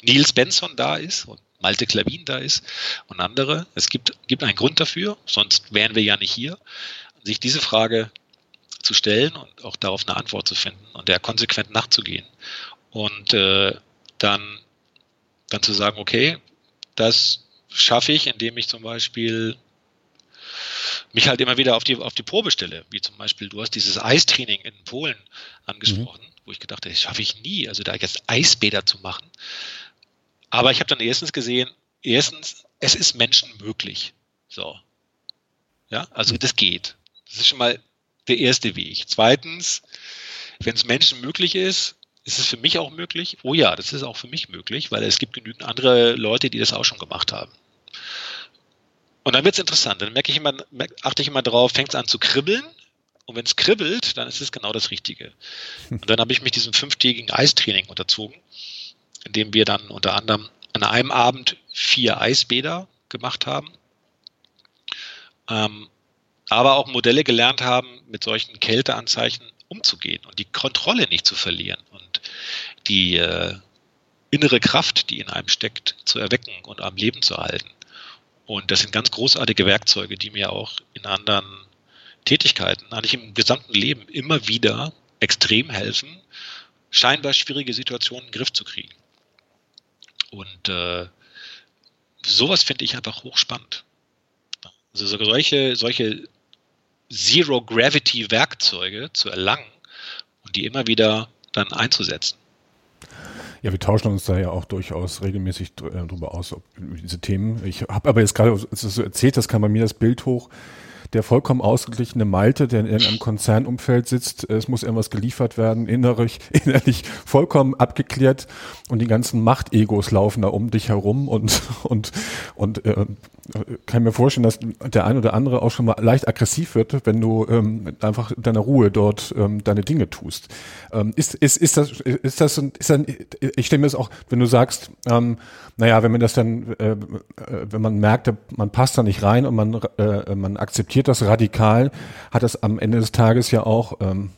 Nils Benson da ist und Malte Klavin da ist und andere. Es gibt, gibt einen Grund dafür, sonst wären wir ja nicht hier. Sich diese Frage zu stellen und auch darauf eine Antwort zu finden und der konsequent nachzugehen. Und äh, dann, dann zu sagen, okay, das schaffe ich, indem ich zum Beispiel mich halt immer wieder auf die, auf die Probe stelle. Wie zum Beispiel, du hast dieses Eistraining in Polen angesprochen, mhm. wo ich gedacht habe, das schaffe ich nie, also da jetzt Eisbäder zu machen. Aber ich habe dann erstens gesehen, erstens, es ist Menschen möglich. So. Ja, also das geht. Das ist schon mal der erste Weg. Zweitens, wenn es Menschen möglich ist, ist es für mich auch möglich? Oh ja, das ist auch für mich möglich, weil es gibt genügend andere Leute, die das auch schon gemacht haben. Und dann wird es interessant. Dann merke ich immer, achte ich immer drauf, fängt es an zu kribbeln. Und wenn es kribbelt, dann ist es genau das Richtige. Und dann habe ich mich diesem fünftägigen Eistraining unterzogen, in dem wir dann unter anderem an einem Abend vier Eisbäder gemacht haben. Ähm, aber auch Modelle gelernt haben, mit solchen Kälteanzeichen umzugehen und die Kontrolle nicht zu verlieren und die äh, innere Kraft, die in einem steckt, zu erwecken und am Leben zu halten. Und das sind ganz großartige Werkzeuge, die mir auch in anderen Tätigkeiten, eigentlich im gesamten Leben immer wieder extrem helfen, scheinbar schwierige Situationen in den Griff zu kriegen. Und äh, sowas finde ich einfach hochspannend. Also solche, solche Zero-Gravity-Werkzeuge zu erlangen und die immer wieder dann einzusetzen. Ja, wir tauschen uns da ja auch durchaus regelmäßig äh, drüber aus, ob, diese Themen. Ich habe aber jetzt gerade, als du so erzählt hast, kam bei mir das Bild hoch, der vollkommen ausgeglichene Malte, der in irgendeinem Konzernumfeld sitzt, es muss irgendwas geliefert werden, innerlich, innerlich vollkommen abgeklärt und die ganzen Machtegos laufen da um dich herum und, und, und äh, kann mir vorstellen, dass der ein oder andere auch schon mal leicht aggressiv wird, wenn du ähm, einfach deiner Ruhe dort ähm, deine Dinge tust. Ähm, ist, ist, ist das, ist das, ist dann, ich stelle mir das auch, wenn du sagst, ähm, naja, wenn man das dann, äh, äh wenn man merkt, man passt da nicht rein und man, äh, man akzeptiert das radikal, hat das am Ende des Tages ja auch, ähm,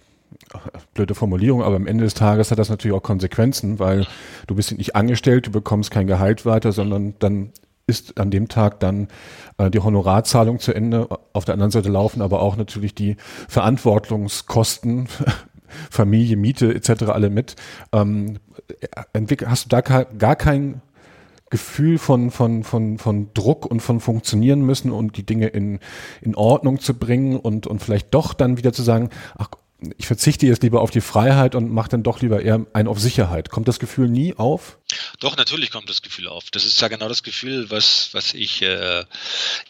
blöde Formulierung, aber am Ende des Tages hat das natürlich auch Konsequenzen, weil du bist nicht angestellt, du bekommst kein Gehalt weiter, sondern dann ist an dem Tag dann äh, die Honorarzahlung zu Ende. Auf der anderen Seite laufen aber auch natürlich die Verantwortungskosten, Familie, Miete etc. alle mit. Ähm, hast du da gar kein Gefühl von, von, von, von Druck und von funktionieren müssen und die Dinge in, in Ordnung zu bringen und, und vielleicht doch dann wieder zu sagen, ach, ich verzichte jetzt lieber auf die Freiheit und mache dann doch lieber eher ein auf Sicherheit. Kommt das Gefühl nie auf? Doch, natürlich kommt das Gefühl auf. Das ist ja genau das Gefühl, was, was ich äh,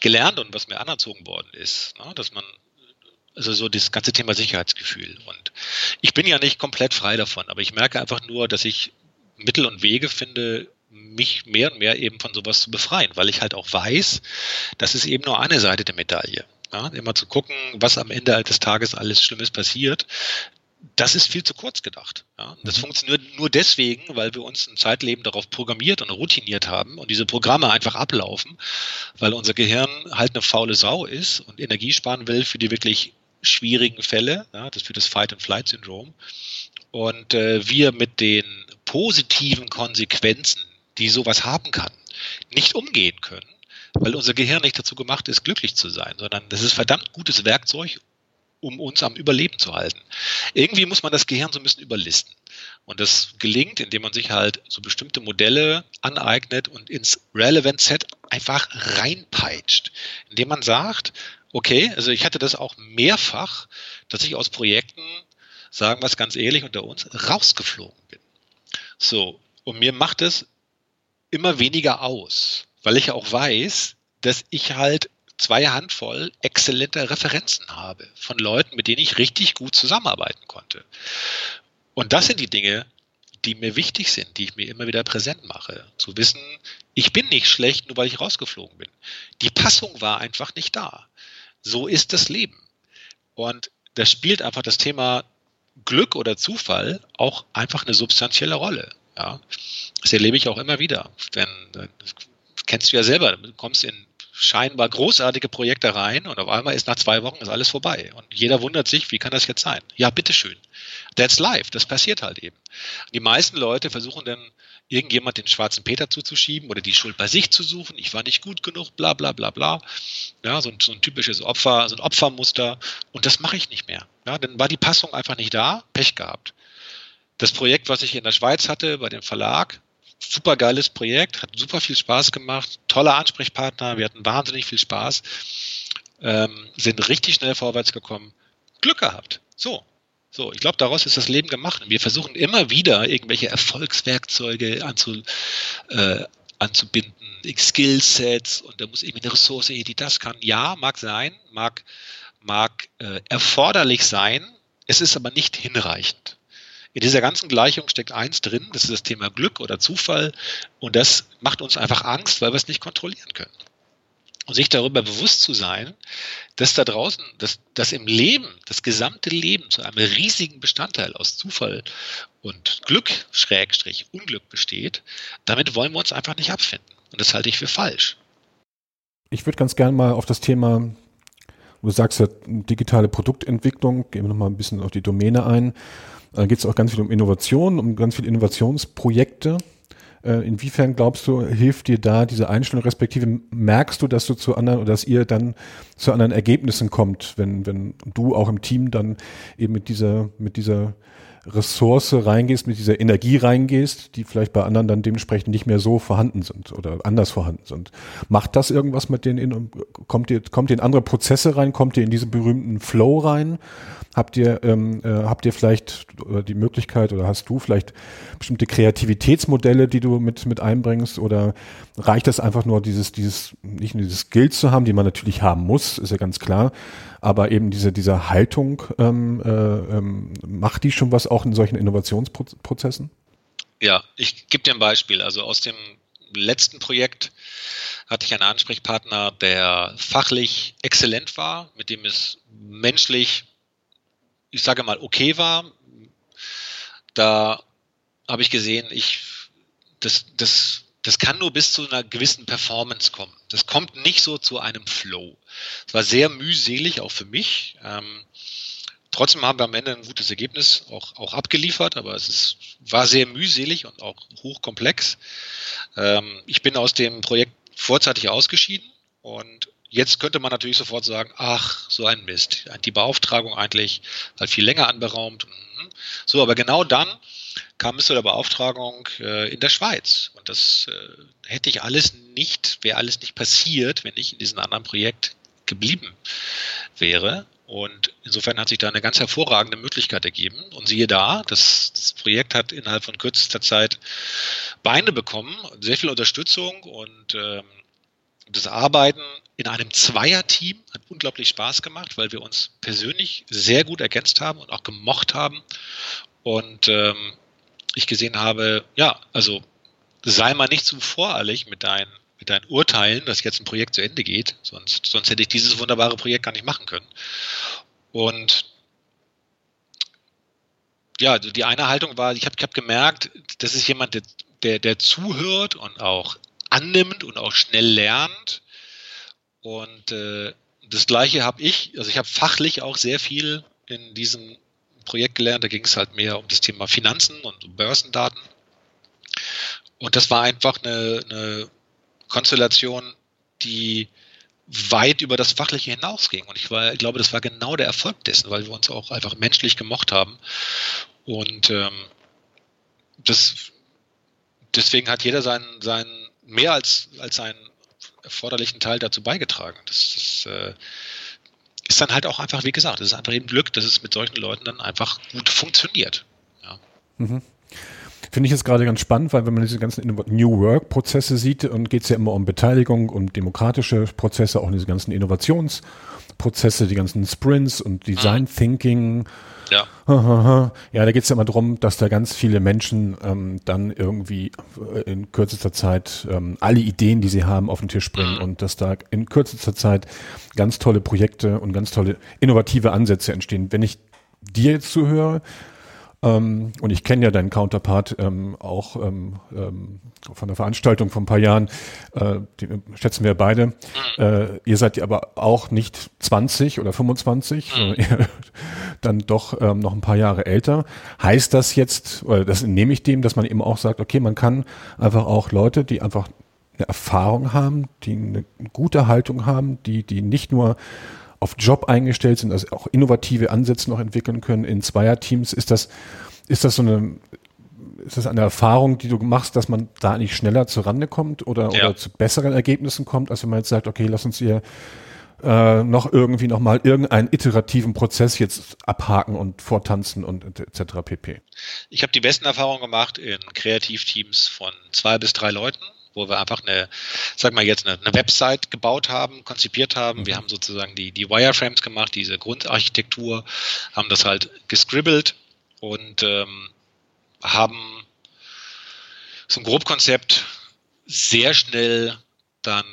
gelernt und was mir anerzogen worden ist. Ne? Dass man, also so das ganze Thema Sicherheitsgefühl. Und ich bin ja nicht komplett frei davon, aber ich merke einfach nur, dass ich Mittel und Wege finde, mich mehr und mehr eben von sowas zu befreien, weil ich halt auch weiß, das ist eben nur eine Seite der Medaille. Ja, immer zu gucken, was am Ende des Tages alles Schlimmes passiert, das ist viel zu kurz gedacht. Ja. Das mhm. funktioniert nur deswegen, weil wir uns im Zeitleben darauf programmiert und routiniert haben und diese Programme einfach ablaufen, weil unser Gehirn halt eine faule Sau ist und Energie sparen will für die wirklich schwierigen Fälle, ja, das für das Fight-and-Flight-Syndrom. Und äh, wir mit den positiven Konsequenzen, die sowas haben kann, nicht umgehen können weil unser Gehirn nicht dazu gemacht ist, glücklich zu sein, sondern das ist verdammt gutes Werkzeug, um uns am Überleben zu halten. Irgendwie muss man das Gehirn so ein bisschen überlisten. Und das gelingt, indem man sich halt so bestimmte Modelle aneignet und ins Relevant Set einfach reinpeitscht. Indem man sagt, okay, also ich hatte das auch mehrfach, dass ich aus Projekten, sagen wir es ganz ehrlich unter uns, rausgeflogen bin. So, und mir macht es immer weniger aus weil ich auch weiß, dass ich halt zwei Handvoll exzellente Referenzen habe von Leuten, mit denen ich richtig gut zusammenarbeiten konnte. Und das sind die Dinge, die mir wichtig sind, die ich mir immer wieder präsent mache. Zu wissen, ich bin nicht schlecht, nur weil ich rausgeflogen bin. Die Passung war einfach nicht da. So ist das Leben. Und da spielt einfach das Thema Glück oder Zufall auch einfach eine substanzielle Rolle. Ja, das erlebe ich auch immer wieder. Denn kennst du ja selber, du kommst in scheinbar großartige Projekte rein und auf einmal ist nach zwei Wochen ist alles vorbei. Und jeder wundert sich, wie kann das jetzt sein? Ja, bitteschön. That's life. Das passiert halt eben. Die meisten Leute versuchen dann irgendjemand den schwarzen Peter zuzuschieben oder die Schuld bei sich zu suchen. Ich war nicht gut genug, bla, bla, bla, bla. Ja, so ein, so ein typisches Opfer, so ein Opfermuster. Und das mache ich nicht mehr. Ja, dann war die Passung einfach nicht da, Pech gehabt. Das Projekt, was ich in der Schweiz hatte, bei dem Verlag, super geiles Projekt, hat super viel Spaß gemacht, toller Ansprechpartner, wir hatten wahnsinnig viel Spaß. ähm, sind richtig schnell vorwärts gekommen. Glück gehabt. So. So, ich glaube, daraus ist das Leben gemacht. Wir versuchen immer wieder irgendwelche Erfolgswerkzeuge anzu, äh, anzubinden, Skillsets und da muss irgendwie eine Ressource, die das kann. Ja, mag sein, mag, mag äh, erforderlich sein, es ist aber nicht hinreichend. In dieser ganzen Gleichung steckt eins drin, das ist das Thema Glück oder Zufall und das macht uns einfach Angst, weil wir es nicht kontrollieren können. Und sich darüber bewusst zu sein, dass da draußen, dass, dass im Leben, das gesamte Leben zu einem riesigen Bestandteil aus Zufall und Glück, Schrägstrich, Unglück besteht, damit wollen wir uns einfach nicht abfinden. Und das halte ich für falsch. Ich würde ganz gerne mal auf das Thema Du sagst ja digitale Produktentwicklung, gehen wir nochmal ein bisschen auf die Domäne ein. Da geht es auch ganz viel um Innovation, um ganz viele Innovationsprojekte. Äh, inwiefern glaubst du, hilft dir da diese Einstellung, respektive merkst du, dass du zu anderen oder dass ihr dann zu anderen Ergebnissen kommt, wenn, wenn du auch im Team dann eben mit dieser, mit dieser Ressource reingehst, mit dieser Energie reingehst, die vielleicht bei anderen dann dementsprechend nicht mehr so vorhanden sind oder anders vorhanden sind. Macht das irgendwas mit denen? Kommt ihr, kommt ihr in andere Prozesse rein? Kommt ihr in diesen berühmten Flow rein? Habt ihr, ähm, äh, habt ihr vielleicht oder die Möglichkeit oder hast du vielleicht bestimmte Kreativitätsmodelle, die du mit, mit einbringst? Oder reicht das einfach nur dieses, dieses, nicht nur dieses Skills zu haben, die man natürlich haben muss, ist ja ganz klar, aber eben diese, diese Haltung, ähm, äh, ähm, macht die schon was auch in solchen Innovationsprozessen? Ja, ich gebe dir ein Beispiel. Also aus dem letzten Projekt hatte ich einen Ansprechpartner, der fachlich exzellent war, mit dem es menschlich ich sage mal, okay war. Da habe ich gesehen, ich, das, das, das kann nur bis zu einer gewissen Performance kommen. Das kommt nicht so zu einem Flow. Es war sehr mühselig, auch für mich. Ähm, trotzdem haben wir am Ende ein gutes Ergebnis auch, auch abgeliefert, aber es ist, war sehr mühselig und auch hochkomplex. Ähm, ich bin aus dem Projekt vorzeitig ausgeschieden und Jetzt könnte man natürlich sofort sagen, ach, so ein Mist. Die Beauftragung eigentlich halt viel länger anberaumt. Mhm. So, aber genau dann kam es zu der Beauftragung äh, in der Schweiz. Und das äh, hätte ich alles nicht, wäre alles nicht passiert, wenn ich in diesem anderen Projekt geblieben wäre. Und insofern hat sich da eine ganz hervorragende Möglichkeit ergeben. Und siehe da, das, das Projekt hat innerhalb von kürzester Zeit Beine bekommen, sehr viel Unterstützung und ähm, das Arbeiten in einem Zweierteam hat unglaublich Spaß gemacht, weil wir uns persönlich sehr gut ergänzt haben und auch gemocht haben. Und ähm, ich gesehen habe, ja, also sei mal nicht zu voreilig mit deinen, mit deinen Urteilen, dass jetzt ein Projekt zu Ende geht, sonst, sonst hätte ich dieses wunderbare Projekt gar nicht machen können. Und ja, die eine Haltung war, ich habe ich hab gemerkt, das ist jemand, der, der, der zuhört und auch annimmt und auch schnell lernt und äh, das gleiche habe ich, also ich habe fachlich auch sehr viel in diesem Projekt gelernt. Da ging es halt mehr um das Thema Finanzen und Börsendaten. Und das war einfach eine, eine Konstellation, die weit über das Fachliche hinausging. Und ich, war, ich glaube, das war genau der Erfolg dessen, weil wir uns auch einfach menschlich gemocht haben. Und ähm, das, deswegen hat jeder seinen, seinen mehr als, als seinen erforderlichen Teil dazu beigetragen. Das, das äh, ist dann halt auch einfach, wie gesagt, es ist einfach eben Glück, dass es mit solchen Leuten dann einfach gut funktioniert. Ja. Mhm. Finde ich jetzt gerade ganz spannend, weil wenn man diese ganzen New Work-Prozesse sieht, und geht es ja immer um Beteiligung, um demokratische Prozesse, auch diese ganzen Innovationsprozesse, die ganzen Sprints und Design mhm. Thinking ja. Ja, da geht es ja immer darum, dass da ganz viele Menschen ähm, dann irgendwie äh, in kürzester Zeit ähm, alle Ideen, die sie haben, auf den Tisch bringen mhm. und dass da in kürzester Zeit ganz tolle Projekte und ganz tolle innovative Ansätze entstehen. Wenn ich dir jetzt zuhöre, ähm, und ich kenne ja deinen Counterpart ähm, auch ähm, ähm, von der Veranstaltung von ein paar Jahren, äh, die schätzen wir beide. Äh, ihr seid aber auch nicht 20 oder 25, mhm. dann doch ähm, noch ein paar Jahre älter. Heißt das jetzt, oder das nehme ich dem, dass man eben auch sagt, okay, man kann einfach auch Leute, die einfach eine Erfahrung haben, die eine gute Haltung haben, die, die nicht nur auf Job eingestellt sind, also auch innovative Ansätze noch entwickeln können in Zweierteams. Ist das, ist das so eine, ist das eine Erfahrung, die du machst, dass man da nicht schneller zur Rande kommt oder, ja. oder zu besseren Ergebnissen kommt, als wenn man jetzt sagt, okay, lass uns hier äh, noch irgendwie nochmal irgendeinen iterativen Prozess jetzt abhaken und vortanzen und etc. pp. Ich habe die besten Erfahrungen gemacht in Kreativteams von zwei bis drei Leuten wo wir einfach eine, sag mal jetzt eine, eine Website gebaut haben, konzipiert haben. Wir mhm. haben sozusagen die, die Wireframes gemacht, diese Grundarchitektur, haben das halt gescribbelt und ähm, haben so ein Grobkonzept sehr schnell dann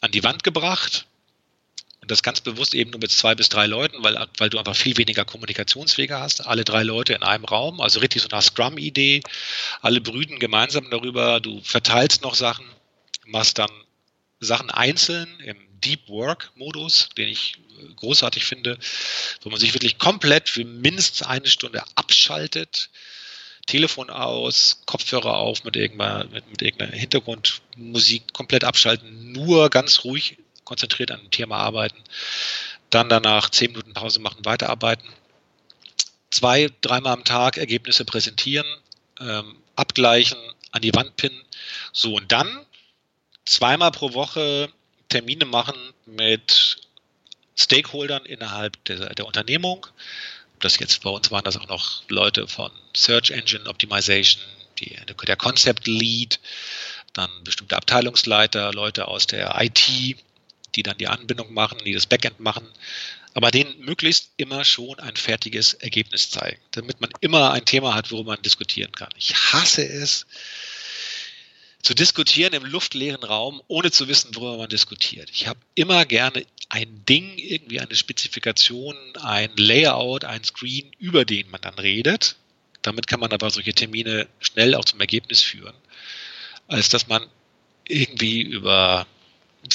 an die Wand gebracht. Das ganz bewusst eben nur mit zwei bis drei Leuten, weil, weil du einfach viel weniger Kommunikationswege hast. Alle drei Leute in einem Raum, also richtig so eine Scrum-Idee. Alle brüten gemeinsam darüber. Du verteilst noch Sachen, machst dann Sachen einzeln im Deep Work-Modus, den ich äh, großartig finde, wo man sich wirklich komplett für mindestens eine Stunde abschaltet Telefon aus, Kopfhörer auf mit irgendeiner, mit, mit irgendeiner Hintergrundmusik komplett abschalten, nur ganz ruhig konzentriert an dem Thema arbeiten, dann danach zehn Minuten Pause machen, weiterarbeiten, zwei, dreimal am Tag Ergebnisse präsentieren, ähm, abgleichen, an die Wand pinnen, so und dann zweimal pro Woche Termine machen mit Stakeholdern innerhalb der, der Unternehmung, das jetzt bei uns waren das auch noch Leute von Search Engine Optimization, die, der Concept Lead, dann bestimmte Abteilungsleiter, Leute aus der IT, die dann die Anbindung machen, die das Backend machen, aber denen möglichst immer schon ein fertiges Ergebnis zeigen, damit man immer ein Thema hat, worüber man diskutieren kann. Ich hasse es, zu diskutieren im luftleeren Raum, ohne zu wissen, worüber man diskutiert. Ich habe immer gerne ein Ding, irgendwie eine Spezifikation, ein Layout, ein Screen, über den man dann redet. Damit kann man aber solche Termine schnell auch zum Ergebnis führen, als dass man irgendwie über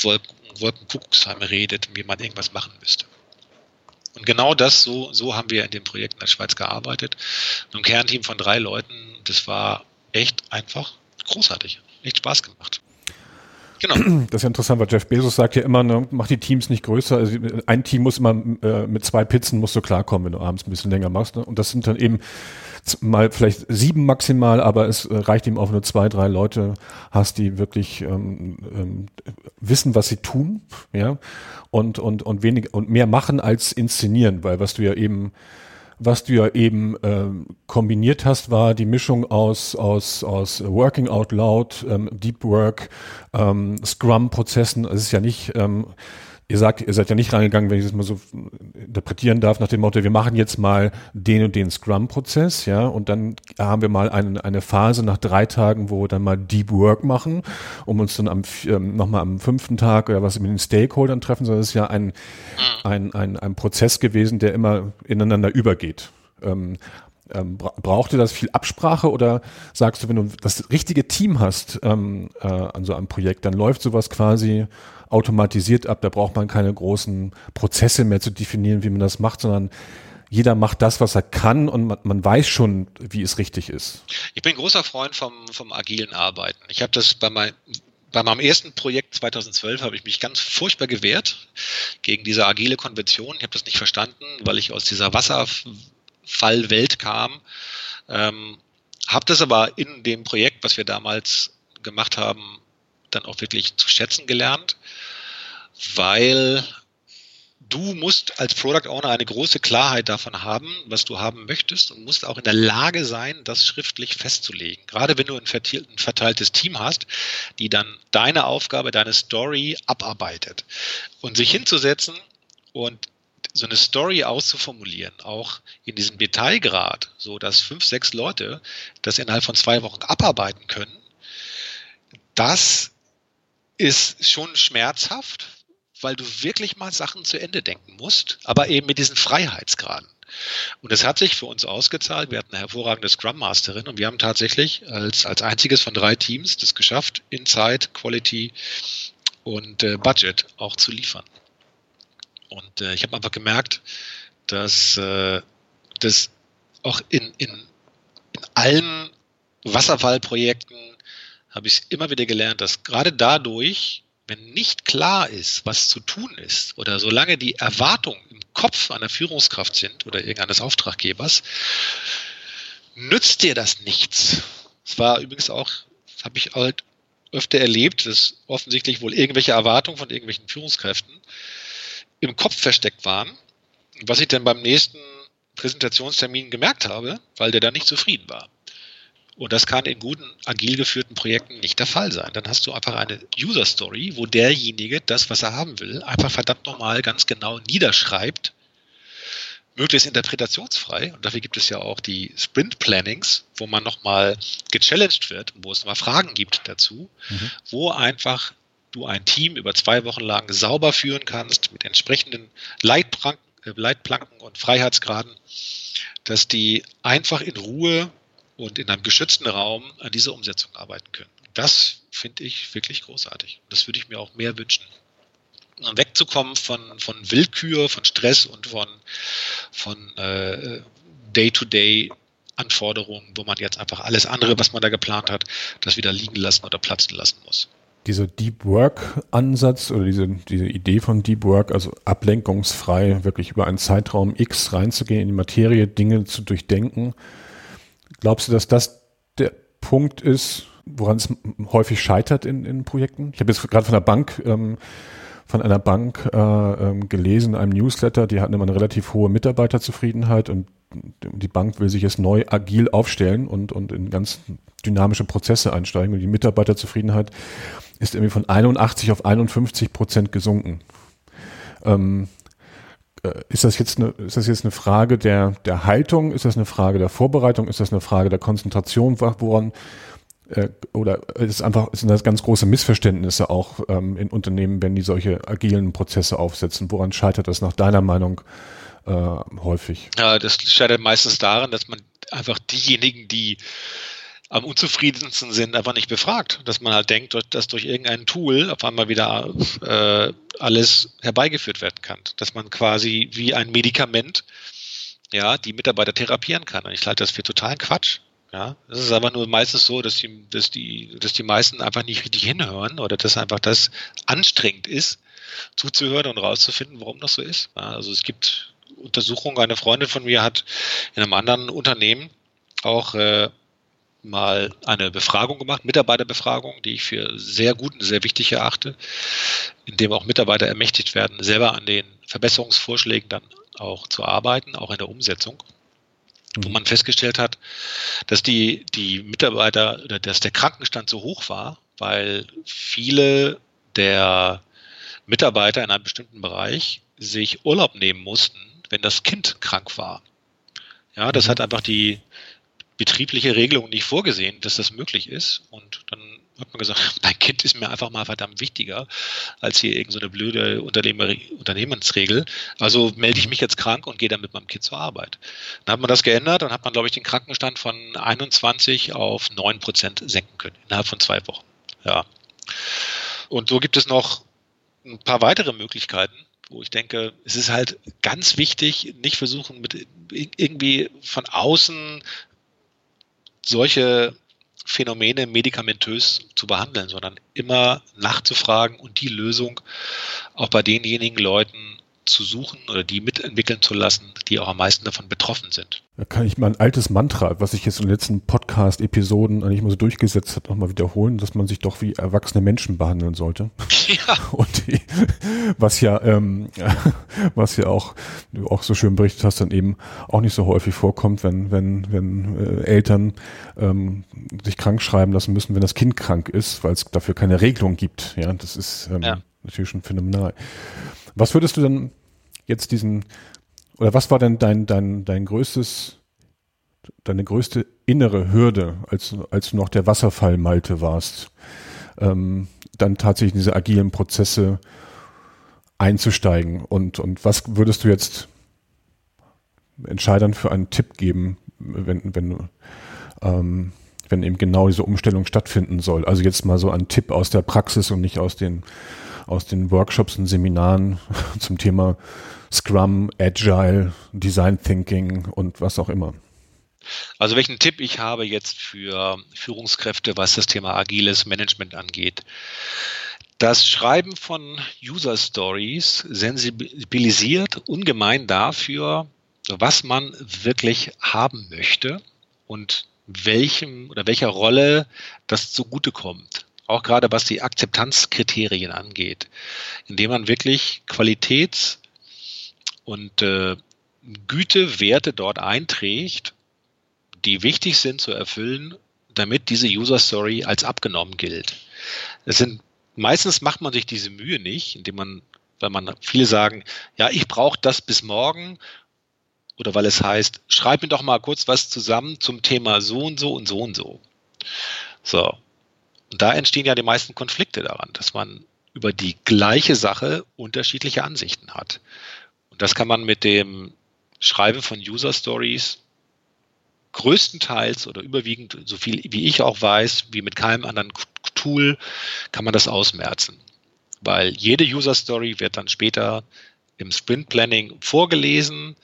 Wolken, Wolkenkuckucksheime redet, wie man irgendwas machen müsste. Und genau das, so, so haben wir in dem Projekt in der Schweiz gearbeitet. Ein Kernteam von drei Leuten, das war echt einfach großartig. Echt Spaß gemacht. Genau. Das ist ja interessant, weil Jeff Bezos sagt ja immer, ne, mach die Teams nicht größer. Also ein Team muss immer äh, mit zwei Pizzen musst du klarkommen, wenn du abends ein bisschen länger machst. Ne? Und das sind dann eben mal vielleicht sieben maximal, aber es äh, reicht ihm auch nur zwei, drei Leute hast, die wirklich ähm, ähm, wissen, was sie tun, ja, und und und wenig und mehr machen als inszenieren, weil was du ja eben was du ja eben ähm, kombiniert hast, war die Mischung aus, aus, aus Working Out Loud, ähm, Deep Work, ähm, Scrum-Prozessen. Es ist ja nicht, ähm, ihr sagt, ihr seid ja nicht reingegangen, wenn ich das mal so interpretieren darf, nach dem Motto, wir machen jetzt mal den und den Scrum-Prozess, ja, und dann haben wir mal eine, eine Phase nach drei Tagen, wo wir dann mal Deep Work machen, um uns dann am ähm, nochmal am fünften Tag oder was mit den Stakeholdern treffen, sondern es ist ja ein, ein, ein, ein Prozess gewesen, der immer ineinander übergeht. Ähm, ähm, braucht ihr das viel Absprache oder sagst du, wenn du das richtige Team hast ähm, äh, an so einem Projekt, dann läuft sowas quasi automatisiert ab. Da braucht man keine großen Prozesse mehr zu definieren, wie man das macht, sondern jeder macht das, was er kann und man, man weiß schon, wie es richtig ist. Ich bin großer Freund vom, vom agilen Arbeiten. Ich habe das bei, mein, bei meinem ersten Projekt 2012 habe ich mich ganz furchtbar gewehrt gegen diese agile Konvention. Ich habe das nicht verstanden, weil ich aus dieser Wasserfallwelt kam. Ähm, habe das aber in dem Projekt, was wir damals gemacht haben, dann auch wirklich zu schätzen gelernt, weil du musst als Product Owner eine große Klarheit davon haben, was du haben möchtest und musst auch in der Lage sein, das schriftlich festzulegen. Gerade wenn du ein verteiltes Team hast, die dann deine Aufgabe, deine Story abarbeitet und sich hinzusetzen und so eine Story auszuformulieren, auch in diesem Detailgrad, so dass fünf, sechs Leute das innerhalb von zwei Wochen abarbeiten können, das ist schon schmerzhaft, weil du wirklich mal Sachen zu Ende denken musst, aber eben mit diesen Freiheitsgraden. Und es hat sich für uns ausgezahlt. Wir hatten eine hervorragende Scrum Masterin und wir haben tatsächlich als, als einziges von drei Teams das geschafft, in Zeit, Quality und äh, Budget auch zu liefern. Und äh, ich habe einfach gemerkt, dass äh, das auch in, in, in allen Wasserfallprojekten habe ich immer wieder gelernt, dass gerade dadurch, wenn nicht klar ist, was zu tun ist, oder solange die Erwartungen im Kopf einer Führungskraft sind oder irgendeines Auftraggebers, nützt dir das nichts. Es war übrigens auch, habe ich halt öfter erlebt, dass offensichtlich wohl irgendwelche Erwartungen von irgendwelchen Führungskräften im Kopf versteckt waren, was ich dann beim nächsten Präsentationstermin gemerkt habe, weil der da nicht zufrieden war. Und das kann in guten, agil geführten Projekten nicht der Fall sein. Dann hast du einfach eine User Story, wo derjenige das, was er haben will, einfach verdammt nochmal ganz genau niederschreibt, möglichst interpretationsfrei. Und dafür gibt es ja auch die Sprint Plannings, wo man nochmal gechallenged wird, wo es nochmal Fragen gibt dazu, mhm. wo einfach du ein Team über zwei Wochen lang sauber führen kannst mit entsprechenden Leitplanken, äh, Leitplanken und Freiheitsgraden, dass die einfach in Ruhe und in einem geschützten Raum an dieser Umsetzung arbeiten können. Das finde ich wirklich großartig. Das würde ich mir auch mehr wünschen. Wegzukommen von, von Willkür, von Stress und von, von äh, Day-to-Day Anforderungen, wo man jetzt einfach alles andere, was man da geplant hat, das wieder liegen lassen oder platzen lassen muss. Dieser Deep Work Ansatz oder diese, diese Idee von Deep Work, also ablenkungsfrei wirklich über einen Zeitraum X reinzugehen in die Materie, Dinge zu durchdenken, Glaubst du, dass das der Punkt ist, woran es häufig scheitert in, in Projekten? Ich habe jetzt gerade von der Bank, ähm, von einer Bank äh, ähm, gelesen, in einem Newsletter, die hatten immer eine relativ hohe Mitarbeiterzufriedenheit und die Bank will sich jetzt neu agil aufstellen und, und in ganz dynamische Prozesse einsteigen. Und die Mitarbeiterzufriedenheit ist irgendwie von 81 auf 51 Prozent gesunken. Ähm, äh, ist das jetzt eine, ist das jetzt eine Frage der, der Haltung? Ist das eine Frage der Vorbereitung? Ist das eine Frage der Konzentration? Woran, äh, oder ist einfach, sind das ganz große Missverständnisse auch ähm, in Unternehmen, wenn die solche agilen Prozesse aufsetzen? Woran scheitert das nach deiner Meinung äh, häufig? Ja, das scheitert meistens daran, dass man einfach diejenigen, die am unzufriedensten sind, einfach nicht befragt. Dass man halt denkt, dass durch irgendein Tool auf einmal wieder äh, alles herbeigeführt werden kann. Dass man quasi wie ein Medikament ja, die Mitarbeiter therapieren kann. Und ich halte das für totalen Quatsch. Ja, es ist aber nur meistens so, dass die, dass die, dass die meisten einfach nicht richtig hinhören oder dass einfach das anstrengend ist, zuzuhören und rauszufinden, warum das so ist. Ja, also es gibt Untersuchungen, eine Freundin von mir hat in einem anderen Unternehmen auch äh, mal eine Befragung gemacht, Mitarbeiterbefragung, die ich für sehr gut und sehr wichtig erachte, in dem auch Mitarbeiter ermächtigt werden, selber an den Verbesserungsvorschlägen dann auch zu arbeiten, auch in der Umsetzung. Wo mhm. man festgestellt hat, dass die, die Mitarbeiter oder dass der Krankenstand so hoch war, weil viele der Mitarbeiter in einem bestimmten Bereich sich Urlaub nehmen mussten, wenn das Kind krank war. Ja, das mhm. hat einfach die, betriebliche Regelung nicht vorgesehen, dass das möglich ist. Und dann hat man gesagt, mein Kind ist mir einfach mal verdammt wichtiger als hier irgendeine so blöde Unternehmer Unternehmensregel. Also melde ich mich jetzt krank und gehe dann mit meinem Kind zur Arbeit. Dann hat man das geändert und hat man, glaube ich, den Krankenstand von 21 auf 9 Prozent senken können, innerhalb von zwei Wochen. Ja. Und so gibt es noch ein paar weitere Möglichkeiten, wo ich denke, es ist halt ganz wichtig, nicht versuchen, mit irgendwie von außen solche Phänomene medikamentös zu behandeln, sondern immer nachzufragen und die Lösung auch bei denjenigen Leuten zu suchen oder die mitentwickeln zu lassen, die auch am meisten davon betroffen sind. Da kann ich mal ein altes Mantra, was sich jetzt in den letzten Podcast-Episoden eigentlich mal so durchgesetzt hat, nochmal wiederholen, dass man sich doch wie erwachsene Menschen behandeln sollte. Ja. Und die, was ja, ähm, was ja auch, du auch so schön berichtet hast, dann eben auch nicht so häufig vorkommt, wenn, wenn, wenn äh, Eltern ähm, sich krank schreiben lassen müssen, wenn das Kind krank ist, weil es dafür keine Regelung gibt. Ja, das ist ähm, ja. natürlich schon phänomenal. Was würdest du denn jetzt diesen, oder was war denn dein, dein, dein größtes, deine größte innere Hürde, als, als du noch der Wasserfall-Malte warst, ähm, dann tatsächlich in diese agilen Prozesse einzusteigen? Und, und was würdest du jetzt Entscheidern für einen Tipp geben, wenn, wenn, ähm, wenn eben genau diese Umstellung stattfinden soll? Also jetzt mal so ein Tipp aus der Praxis und nicht aus den aus den Workshops und Seminaren zum Thema Scrum, Agile, Design Thinking und was auch immer. Also welchen Tipp ich habe jetzt für Führungskräfte, was das Thema agiles Management angeht. Das Schreiben von User Stories sensibilisiert ungemein dafür, was man wirklich haben möchte und welchem oder welcher Rolle das zugutekommt auch gerade was die Akzeptanzkriterien angeht, indem man wirklich Qualitäts und äh, Gütewerte dort einträgt, die wichtig sind zu erfüllen, damit diese User Story als abgenommen gilt. Es sind meistens macht man sich diese Mühe nicht, indem man, weil man viele sagen, ja, ich brauche das bis morgen oder weil es heißt, schreib mir doch mal kurz was zusammen zum Thema so und so und so und so. So. Und da entstehen ja die meisten Konflikte daran, dass man über die gleiche Sache unterschiedliche Ansichten hat. Und das kann man mit dem Schreiben von User Stories größtenteils oder überwiegend, so viel wie ich auch weiß, wie mit keinem anderen Tool, kann man das ausmerzen. Weil jede User Story wird dann später im Sprint Planning vorgelesen.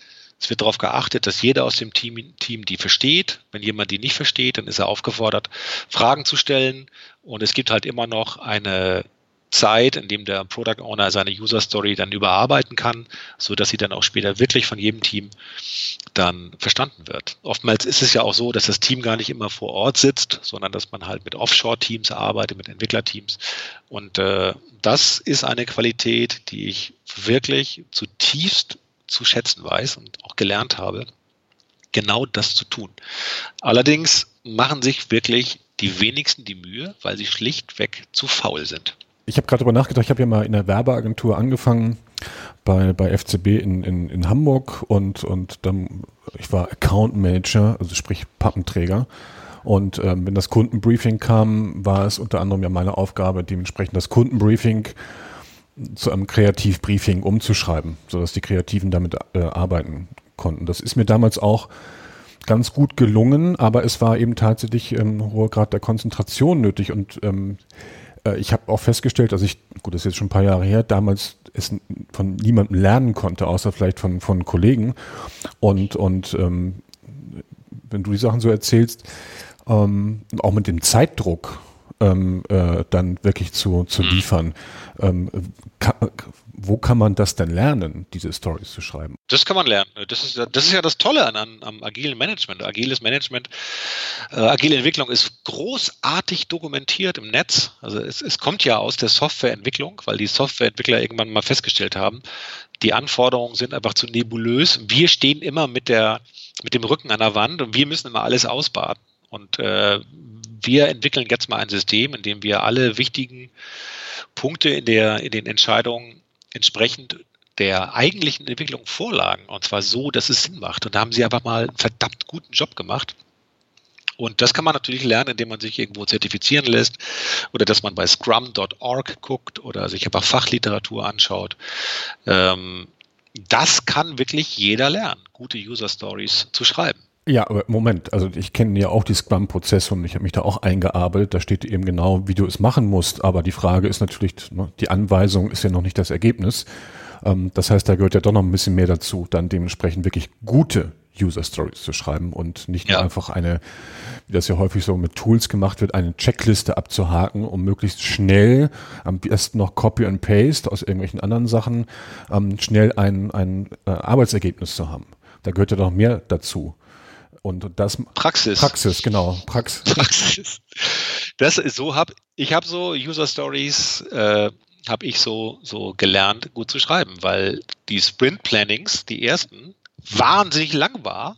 Es wird darauf geachtet, dass jeder aus dem Team, Team die versteht. Wenn jemand die nicht versteht, dann ist er aufgefordert, Fragen zu stellen. Und es gibt halt immer noch eine Zeit, in dem der Product Owner seine User Story dann überarbeiten kann, so dass sie dann auch später wirklich von jedem Team dann verstanden wird. Oftmals ist es ja auch so, dass das Team gar nicht immer vor Ort sitzt, sondern dass man halt mit Offshore-Teams arbeitet, mit Entwicklerteams. Und äh, das ist eine Qualität, die ich wirklich zutiefst zu schätzen weiß und auch gelernt habe, genau das zu tun. Allerdings machen sich wirklich die wenigsten die Mühe, weil sie schlichtweg zu faul sind ich habe gerade darüber nachgedacht, ich habe ja mal in der Werbeagentur angefangen bei, bei FCB in, in, in Hamburg und, und dann, ich war Account Manager, also sprich Pappenträger. Und ähm, wenn das Kundenbriefing kam, war es unter anderem ja meine Aufgabe, dementsprechend das Kundenbriefing zu einem Kreativbriefing umzuschreiben, sodass die Kreativen damit äh, arbeiten konnten. Das ist mir damals auch ganz gut gelungen, aber es war eben tatsächlich ähm, hoher Grad der Konzentration nötig und ähm, äh, ich habe auch festgestellt, dass ich, gut, das ist jetzt schon ein paar Jahre her, damals es von niemandem lernen konnte, außer vielleicht von, von Kollegen. Und, und ähm, wenn du die Sachen so erzählst, ähm, auch mit dem Zeitdruck, ähm, äh, dann wirklich zu, zu mhm. liefern. Ähm, kann, wo kann man das denn lernen, diese Stories zu schreiben? Das kann man lernen. Das ist, das ist ja das Tolle an, an am agilen Management. Agiles Management, äh, agile Entwicklung ist großartig dokumentiert im Netz. Also es, es kommt ja aus der Softwareentwicklung, weil die Softwareentwickler irgendwann mal festgestellt haben, die Anforderungen sind einfach zu nebulös. Wir stehen immer mit der mit dem Rücken an der Wand und wir müssen immer alles ausbaden. Und äh, wir entwickeln jetzt mal ein System, in dem wir alle wichtigen Punkte in, der, in den Entscheidungen entsprechend der eigentlichen Entwicklung vorlagen. Und zwar so, dass es Sinn macht. Und da haben sie einfach mal einen verdammt guten Job gemacht. Und das kann man natürlich lernen, indem man sich irgendwo zertifizieren lässt oder dass man bei scrum.org guckt oder sich einfach Fachliteratur anschaut. Ähm, das kann wirklich jeder lernen, gute User Stories zu schreiben. Ja, aber Moment, also ich kenne ja auch die Scrum-Prozesse und ich habe mich da auch eingearbeitet. Da steht eben genau, wie du es machen musst. Aber die Frage ist natürlich, ne, die Anweisung ist ja noch nicht das Ergebnis. Ähm, das heißt, da gehört ja doch noch ein bisschen mehr dazu, dann dementsprechend wirklich gute User Stories zu schreiben und nicht ja. nur einfach eine, wie das ja häufig so mit Tools gemacht wird, eine Checkliste abzuhaken, um möglichst schnell, am besten noch Copy and Paste aus irgendwelchen anderen Sachen, ähm, schnell ein, ein äh, Arbeitsergebnis zu haben. Da gehört ja noch mehr dazu. Und das Praxis. Praxis, genau. Prax Praxis. Das ist so hab ich habe so User Stories äh, habe ich so so gelernt gut zu schreiben, weil die Sprint Plannings, die ersten, wahnsinnig lang war,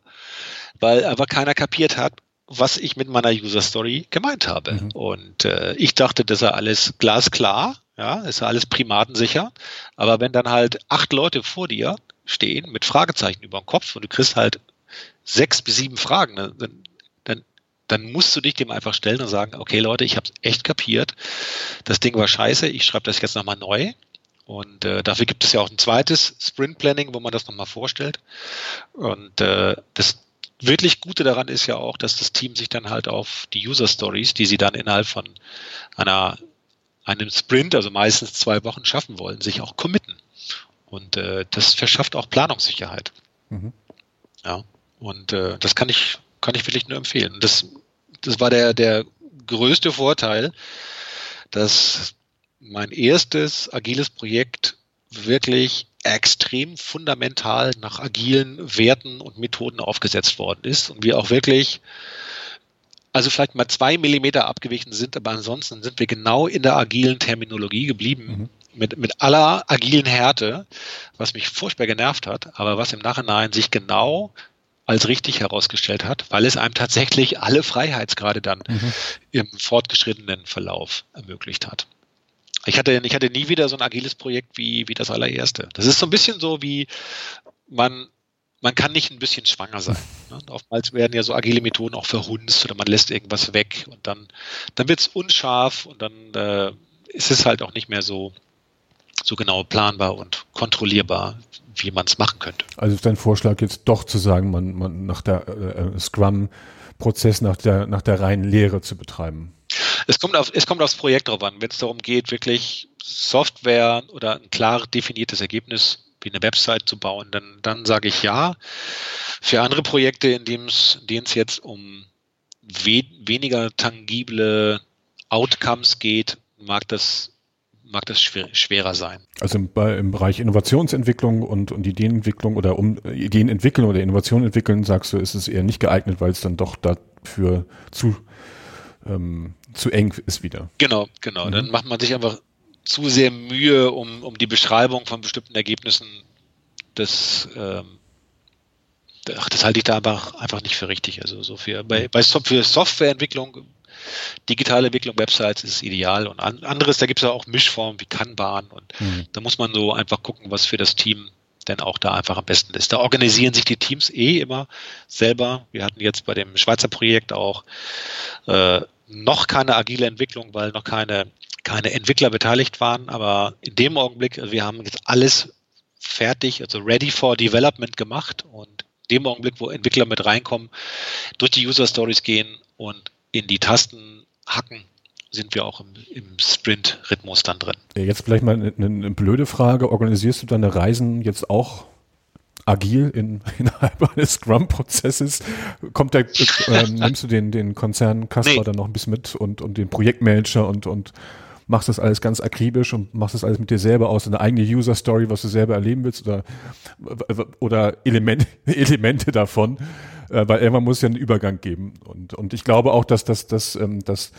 weil aber keiner kapiert hat, was ich mit meiner User Story gemeint habe. Mhm. Und äh, ich dachte, das ist alles glasklar, ja, ist alles primatensicher. Aber wenn dann halt acht Leute vor dir stehen mit Fragezeichen über dem Kopf und du kriegst halt sechs bis sieben Fragen, ne, dann, dann, dann musst du dich dem einfach stellen und sagen, okay Leute, ich habe es echt kapiert, das Ding war scheiße, ich schreibe das jetzt nochmal neu. Und äh, dafür gibt es ja auch ein zweites Sprint Planning, wo man das nochmal vorstellt. Und äh, das wirklich Gute daran ist ja auch, dass das Team sich dann halt auf die User Stories, die sie dann innerhalb von einer, einem Sprint, also meistens zwei Wochen schaffen wollen, sich auch committen. Und äh, das verschafft auch Planungssicherheit. Mhm. Ja. Und äh, das kann ich, kann ich wirklich nur empfehlen. Das, das war der, der größte Vorteil, dass mein erstes agiles Projekt wirklich extrem fundamental nach agilen Werten und Methoden aufgesetzt worden ist und wir auch wirklich also vielleicht mal zwei Millimeter abgewichen sind, aber ansonsten sind wir genau in der agilen Terminologie geblieben. Mhm. Mit, mit aller agilen Härte, was mich furchtbar genervt hat, aber was im Nachhinein sich genau als richtig herausgestellt hat, weil es einem tatsächlich alle Freiheitsgrade dann mhm. im fortgeschrittenen Verlauf ermöglicht hat. Ich hatte, ich hatte nie wieder so ein agiles Projekt wie, wie das allererste. Das ist so ein bisschen so wie man man kann nicht ein bisschen schwanger sein. Ne? Oftmals werden ja so agile Methoden auch verhunzt oder man lässt irgendwas weg und dann, dann wird es unscharf und dann äh, ist es halt auch nicht mehr so, so genau planbar und kontrollierbar, wie man es machen könnte. Also ist dein Vorschlag jetzt doch zu sagen, man, man nach der äh, Scrum-Prozess nach der, nach der reinen Lehre zu betreiben? Es kommt, auf, es kommt aufs Projekt drauf an. Wenn es darum geht, wirklich Software oder ein klar definiertes Ergebnis wie eine Website zu bauen, dann, dann sage ich ja. Für andere Projekte, in denen es jetzt um we weniger tangible Outcomes geht, mag das mag das schwer, schwerer sein. Also im, im, Bereich Innovationsentwicklung und, und Ideenentwicklung oder um Ideen entwickeln oder Innovation entwickeln, sagst du, ist es eher nicht geeignet, weil es dann doch dafür zu, ähm, zu eng ist wieder. Genau, genau. Mhm. Dann macht man sich einfach zu sehr Mühe um, um die Beschreibung von bestimmten Ergebnissen. Das, ähm, ach, das halte ich da aber einfach nicht für richtig. Also so für, bei, bei für Softwareentwicklung, digitale Entwicklung, Websites ist ideal und an, anderes, da gibt es ja auch Mischformen wie Kanban und mhm. da muss man so einfach gucken, was für das Team denn auch da einfach am besten ist. Da organisieren sich die Teams eh immer selber. Wir hatten jetzt bei dem Schweizer Projekt auch äh, noch keine agile Entwicklung, weil noch keine keine Entwickler beteiligt waren, aber in dem Augenblick, also wir haben jetzt alles fertig, also ready for development gemacht und in dem Augenblick, wo Entwickler mit reinkommen, durch die User Stories gehen und in die Tasten hacken, sind wir auch im, im Sprint-Rhythmus dann drin. Jetzt vielleicht mal eine, eine, blöde Frage. Organisierst du deine Reisen jetzt auch agil in, innerhalb eines Scrum-Prozesses? Kommt der, äh, nimmst du den, den Konzern Kasper nee. dann noch ein bisschen mit und, und den Projektmanager und, und machst das alles ganz akribisch und machst das alles mit dir selber aus, eine eigene User Story, was du selber erleben willst oder, oder Elemente, Elemente davon, äh, weil irgendwann muss es ja einen Übergang geben. Und, und ich glaube auch, dass das, das, ähm, das,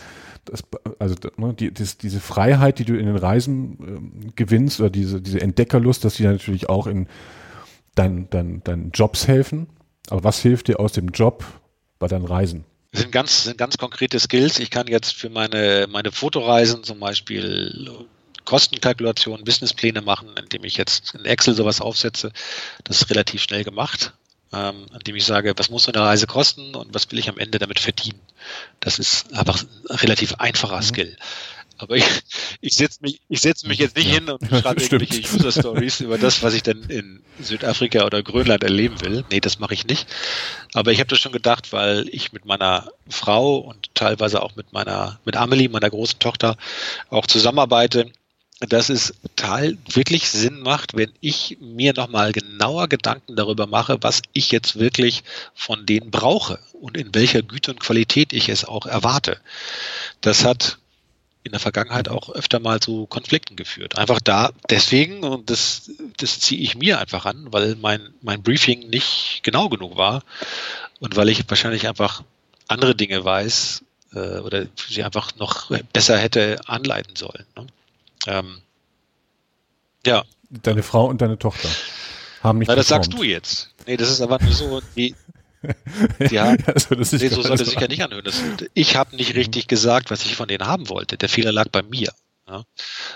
das, also ne, die, das, diese Freiheit, die du in den Reisen ähm, gewinnst oder diese, diese Entdeckerlust, dass die natürlich auch in deinen dein, dein Jobs helfen. Aber was hilft dir aus dem Job bei deinen Reisen? sind ganz, sind ganz konkrete Skills. Ich kann jetzt für meine, meine Fotoreisen zum Beispiel Kostenkalkulationen, Businesspläne machen, indem ich jetzt in Excel sowas aufsetze. Das ist relativ schnell gemacht, ähm, indem ich sage, was muss so eine Reise kosten und was will ich am Ende damit verdienen. Das ist einfach ein relativ einfacher mhm. Skill. Aber ich, ich setze mich, ich setze mich jetzt nicht ja, hin und schreibe irgendwelche User Stories über das, was ich denn in Südafrika oder Grönland erleben will. Nee, das mache ich nicht. Aber ich habe das schon gedacht, weil ich mit meiner Frau und teilweise auch mit meiner, mit Amelie, meiner großen Tochter, auch zusammenarbeite, dass es total wirklich Sinn macht, wenn ich mir nochmal genauer Gedanken darüber mache, was ich jetzt wirklich von denen brauche und in welcher Güte und Qualität ich es auch erwarte. Das hat in der Vergangenheit auch öfter mal zu Konflikten geführt. Einfach da deswegen, und das, das ziehe ich mir einfach an, weil mein, mein Briefing nicht genau genug war und weil ich wahrscheinlich einfach andere Dinge weiß äh, oder sie einfach noch besser hätte anleiten sollen. Ne? Ähm, ja. Deine Frau und deine Tochter haben nicht. Na, das sagst du jetzt. Nee, das ist aber nur so, die, ja, also das nee, so soll das sich ja nicht anhören. Das, ich habe nicht mhm. richtig gesagt, was ich von denen haben wollte. Der Fehler lag bei mir. Ja,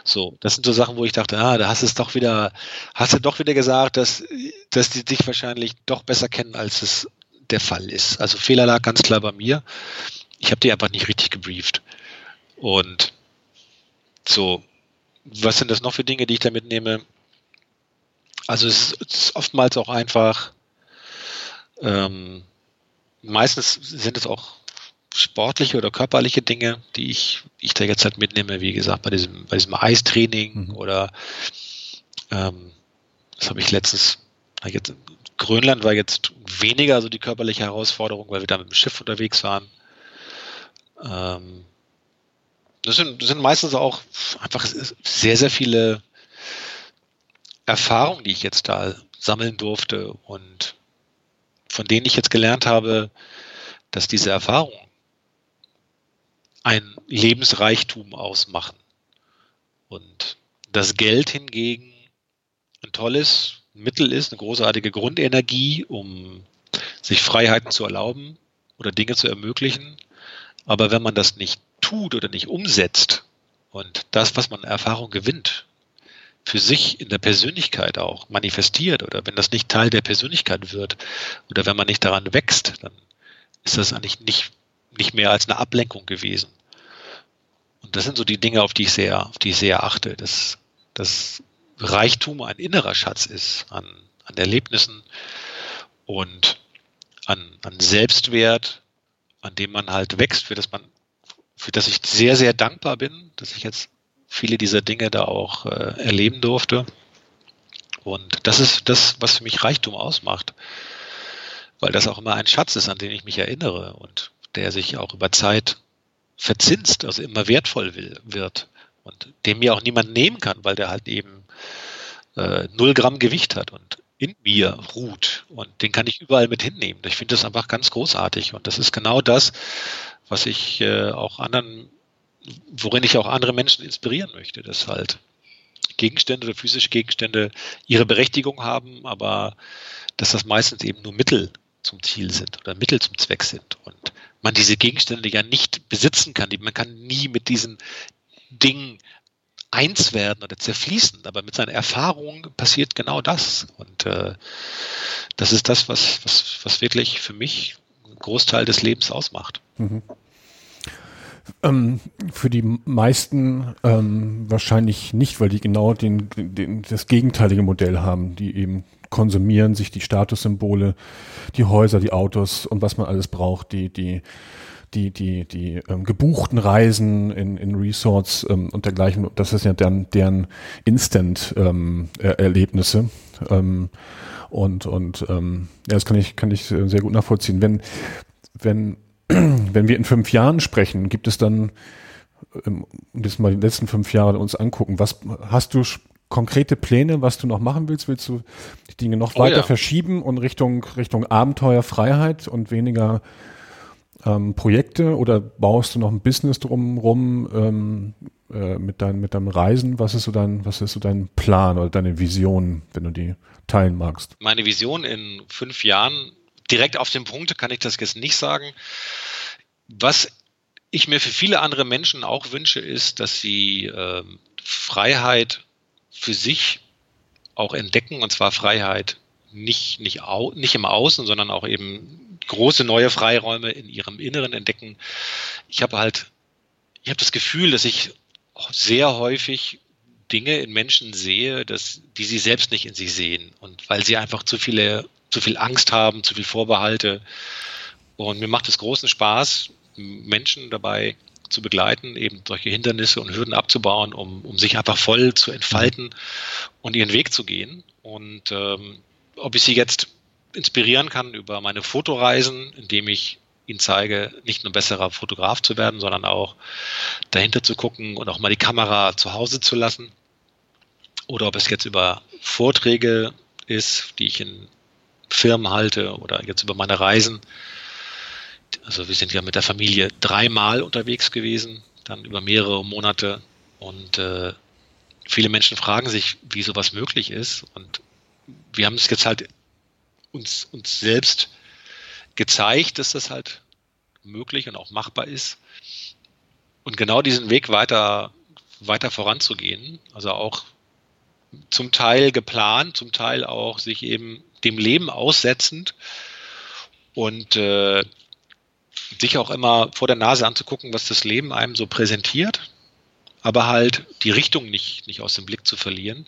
so, das sind so Sachen, wo ich dachte, ah, da hast du es doch wieder, hast du doch wieder gesagt, dass, dass die dich wahrscheinlich doch besser kennen, als es der Fall ist. Also Fehler lag ganz klar bei mir. Ich habe die einfach nicht richtig gebrieft. Und so, was sind das noch für Dinge, die ich da mitnehme? Also es ist oftmals auch einfach, ähm, meistens sind es auch sportliche oder körperliche Dinge, die ich, ich da jetzt halt mitnehme, wie gesagt, bei diesem, bei diesem Eistraining mhm. oder ähm, das habe ich letztens, jetzt, Grönland war jetzt weniger so die körperliche Herausforderung, weil wir da mit dem Schiff unterwegs waren. Ähm, das, sind, das sind meistens auch einfach sehr, sehr viele Erfahrungen, die ich jetzt da sammeln durfte und von denen ich jetzt gelernt habe, dass diese Erfahrungen ein Lebensreichtum ausmachen. Und das Geld hingegen ein tolles Mittel ist, eine großartige Grundenergie, um sich Freiheiten zu erlauben oder Dinge zu ermöglichen. Aber wenn man das nicht tut oder nicht umsetzt und das, was man Erfahrung gewinnt, für sich in der Persönlichkeit auch manifestiert oder wenn das nicht Teil der Persönlichkeit wird oder wenn man nicht daran wächst, dann ist das eigentlich nicht, nicht mehr als eine Ablenkung gewesen. Und das sind so die Dinge, auf die ich sehr, auf die ich sehr achte, dass, dass Reichtum ein innerer Schatz ist an, an Erlebnissen und an, an Selbstwert, an dem man halt wächst, für das man, für das ich sehr, sehr dankbar bin, dass ich jetzt viele dieser Dinge da auch äh, erleben durfte. Und das ist das, was für mich Reichtum ausmacht, weil das auch immer ein Schatz ist, an den ich mich erinnere und der sich auch über Zeit verzinst, also immer wertvoll will, wird und den mir auch niemand nehmen kann, weil der halt eben äh, null Gramm Gewicht hat und in mir ruht und den kann ich überall mit hinnehmen. Ich finde das einfach ganz großartig und das ist genau das, was ich äh, auch anderen worin ich auch andere Menschen inspirieren möchte, dass halt Gegenstände oder physische Gegenstände ihre Berechtigung haben, aber dass das meistens eben nur Mittel zum Ziel sind oder Mittel zum Zweck sind und man diese Gegenstände ja nicht besitzen kann. Man kann nie mit diesen Dingen eins werden oder zerfließen, aber mit seiner Erfahrung passiert genau das. Und äh, das ist das, was, was, was wirklich für mich einen Großteil des Lebens ausmacht. Mhm. Ähm, für die meisten ähm, wahrscheinlich nicht, weil die genau den, den, das gegenteilige Modell haben, die eben konsumieren sich die Statussymbole, die Häuser, die Autos und was man alles braucht, die, die, die, die, die ähm, gebuchten Reisen in, in Resorts ähm, und dergleichen. Das ist ja deren, deren Instant-Erlebnisse. Ähm, und und ähm, ja, das kann ich, kann ich sehr gut nachvollziehen. Wenn, wenn wenn wir in fünf Jahren sprechen, gibt es dann, um das mal die letzten fünf Jahre uns angucken, was hast du konkrete Pläne, was du noch machen willst? Willst du die Dinge noch oh, weiter ja. verschieben und Richtung, Richtung Abenteuer, Freiheit und weniger ähm, Projekte oder baust du noch ein Business drumherum ähm, äh, mit, dein, mit deinem Reisen? Was ist so dein, was ist so dein Plan oder deine Vision, wenn du die teilen magst? Meine Vision in fünf Jahren direkt auf den Punkt kann ich das jetzt nicht sagen. Was ich mir für viele andere Menschen auch wünsche, ist, dass sie äh, Freiheit für sich auch entdecken, und zwar Freiheit nicht, nicht, au, nicht im Außen, sondern auch eben große neue Freiräume in ihrem Inneren entdecken. Ich habe halt, ich habe das Gefühl, dass ich sehr häufig Dinge in Menschen sehe, dass, die sie selbst nicht in sich sehen. Und weil sie einfach zu viele zu viel Angst haben, zu viel Vorbehalte. Und mir macht es großen Spaß, Menschen dabei zu begleiten, eben solche Hindernisse und Hürden abzubauen, um, um sich einfach voll zu entfalten und ihren Weg zu gehen. Und ähm, ob ich sie jetzt inspirieren kann über meine Fotoreisen, indem ich ihnen zeige, nicht nur besserer Fotograf zu werden, sondern auch dahinter zu gucken und auch mal die Kamera zu Hause zu lassen. Oder ob es jetzt über Vorträge ist, die ich in Firmen halte oder jetzt über meine Reisen. Also wir sind ja mit der Familie dreimal unterwegs gewesen, dann über mehrere Monate und äh, viele Menschen fragen sich, wie sowas möglich ist und wir haben es jetzt halt uns, uns selbst gezeigt, dass das halt möglich und auch machbar ist und genau diesen Weg weiter, weiter voranzugehen, also auch zum Teil geplant, zum Teil auch sich eben dem Leben aussetzend und äh, sich auch immer vor der Nase anzugucken, was das Leben einem so präsentiert, aber halt die Richtung nicht, nicht aus dem Blick zu verlieren.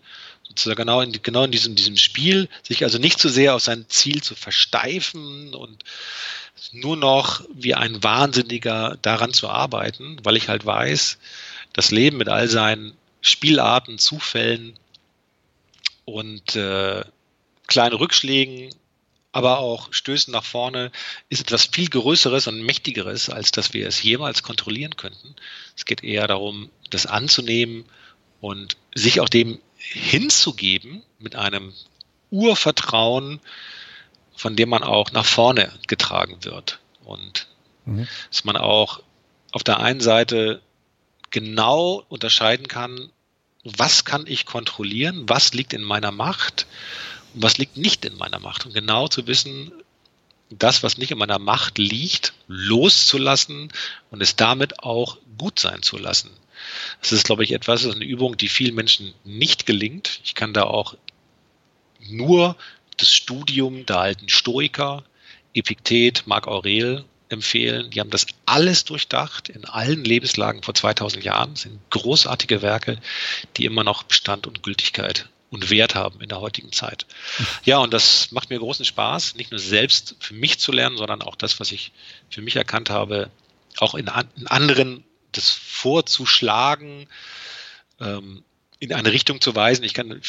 Sozusagen genau in, genau in diesem, diesem Spiel, sich also nicht zu so sehr auf sein Ziel zu versteifen und nur noch wie ein Wahnsinniger daran zu arbeiten, weil ich halt weiß, das Leben mit all seinen Spielarten, Zufällen und äh, kleinen Rückschlägen, aber auch Stößen nach vorne ist etwas viel Größeres und Mächtigeres, als dass wir es jemals kontrollieren könnten. Es geht eher darum, das anzunehmen und sich auch dem hinzugeben mit einem Urvertrauen, von dem man auch nach vorne getragen wird. Und mhm. dass man auch auf der einen Seite genau unterscheiden kann, was kann ich kontrollieren, was liegt in meiner Macht und was liegt nicht in meiner Macht. Und genau zu wissen, das, was nicht in meiner Macht liegt, loszulassen und es damit auch gut sein zu lassen. Das ist, glaube ich, etwas, eine Übung, die vielen Menschen nicht gelingt. Ich kann da auch nur das Studium der alten Stoiker, Epiktet, Marc Aurel empfehlen. Die haben das alles durchdacht in allen Lebenslagen vor 2000 Jahren. Das sind großartige Werke, die immer noch Bestand und Gültigkeit und Wert haben in der heutigen Zeit. Ja, und das macht mir großen Spaß, nicht nur selbst für mich zu lernen, sondern auch das, was ich für mich erkannt habe, auch in, in anderen das vorzuschlagen, ähm, in eine Richtung zu weisen. Ich kann,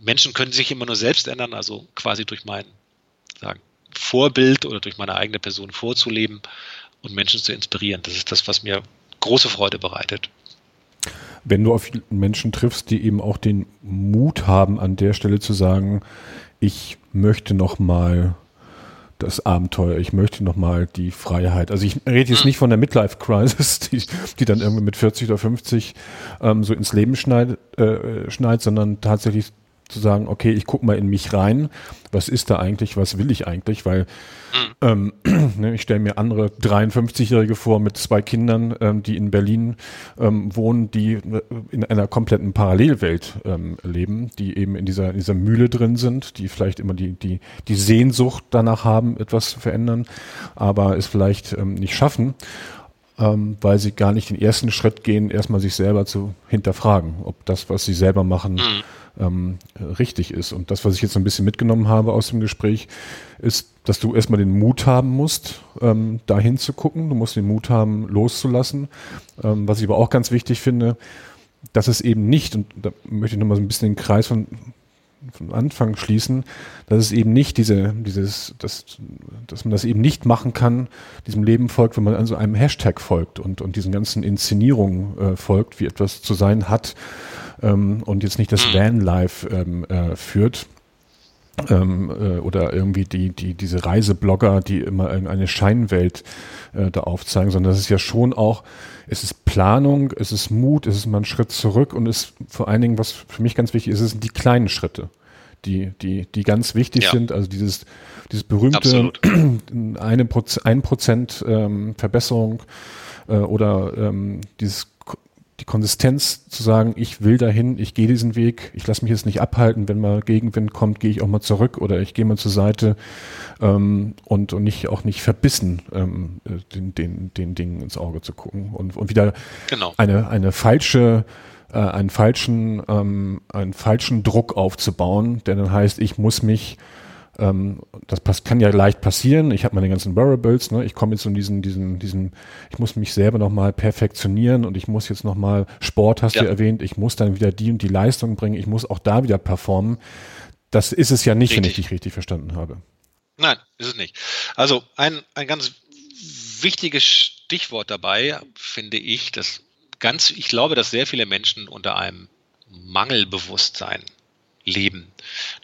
Menschen können sich immer nur selbst ändern, also quasi durch mein sagen, Vorbild oder durch meine eigene Person vorzuleben und Menschen zu inspirieren. Das ist das, was mir große Freude bereitet. Wenn du auf Menschen triffst, die eben auch den Mut haben, an der Stelle zu sagen, ich möchte noch mal das Abenteuer, ich möchte noch mal die Freiheit. Also ich rede jetzt nicht von der Midlife Crisis, die, die dann irgendwie mit 40 oder 50 ähm, so ins Leben schneidet, äh, schneit, sondern tatsächlich zu sagen, okay, ich gucke mal in mich rein, was ist da eigentlich, was will ich eigentlich, weil ähm, ne, ich stelle mir andere 53-Jährige vor mit zwei Kindern, ähm, die in Berlin ähm, wohnen, die äh, in einer kompletten Parallelwelt ähm, leben, die eben in dieser, in dieser Mühle drin sind, die vielleicht immer die, die, die Sehnsucht danach haben, etwas zu verändern, aber es vielleicht ähm, nicht schaffen ähm, weil sie gar nicht den ersten Schritt gehen, erstmal sich selber zu hinterfragen, ob das, was sie selber machen, mhm ähm, richtig ist. Und das, was ich jetzt so ein bisschen mitgenommen habe aus dem Gespräch, ist, dass du erstmal den Mut haben musst, ähm, dahin zu gucken. Du musst den Mut haben, loszulassen. Ähm, was ich aber auch ganz wichtig finde, dass es eben nicht, und da möchte ich nochmal so ein bisschen den Kreis von, von Anfang schließen, dass es eben nicht diese, dieses, dass, dass man das eben nicht machen kann, diesem Leben folgt, wenn man an so einem Hashtag folgt und, und diesen ganzen Inszenierungen äh, folgt, wie etwas zu sein hat ähm, und jetzt nicht das mhm. Vanlife ähm, äh, führt. Ähm, äh, oder irgendwie die, die, diese Reiseblogger, die immer eine Scheinwelt äh, da aufzeigen, sondern das ist ja schon auch, es ist Planung, es ist Mut, es ist mal ein Schritt zurück und es ist vor allen Dingen, was für mich ganz wichtig ist, es sind die kleinen Schritte, die, die, die ganz wichtig ja. sind. Also dieses, dieses berühmte eine Proz ein Prozent ähm, Verbesserung äh, oder ähm, dieses die Konsistenz zu sagen, ich will dahin, ich gehe diesen Weg, ich lasse mich jetzt nicht abhalten, wenn mal Gegenwind kommt, gehe ich auch mal zurück oder ich gehe mal zur Seite ähm, und, und nicht auch nicht verbissen ähm, den, den, den Dingen ins Auge zu gucken und, und wieder genau. eine, eine falsche äh, einen falschen ähm, einen falschen Druck aufzubauen, der dann heißt, ich muss mich ähm, das kann ja leicht passieren. Ich habe meine ganzen Wearables, ne? ich komme jetzt in diesen, diesen, diesen, ich muss mich selber nochmal perfektionieren und ich muss jetzt nochmal, Sport hast ja. du erwähnt, ich muss dann wieder die und die Leistung bringen, ich muss auch da wieder performen. Das ist es ja nicht, richtig. wenn ich dich richtig verstanden habe. Nein, ist es nicht. Also ein, ein ganz wichtiges Stichwort dabei, finde ich, dass ganz, ich glaube, dass sehr viele Menschen unter einem Mangelbewusstsein leben.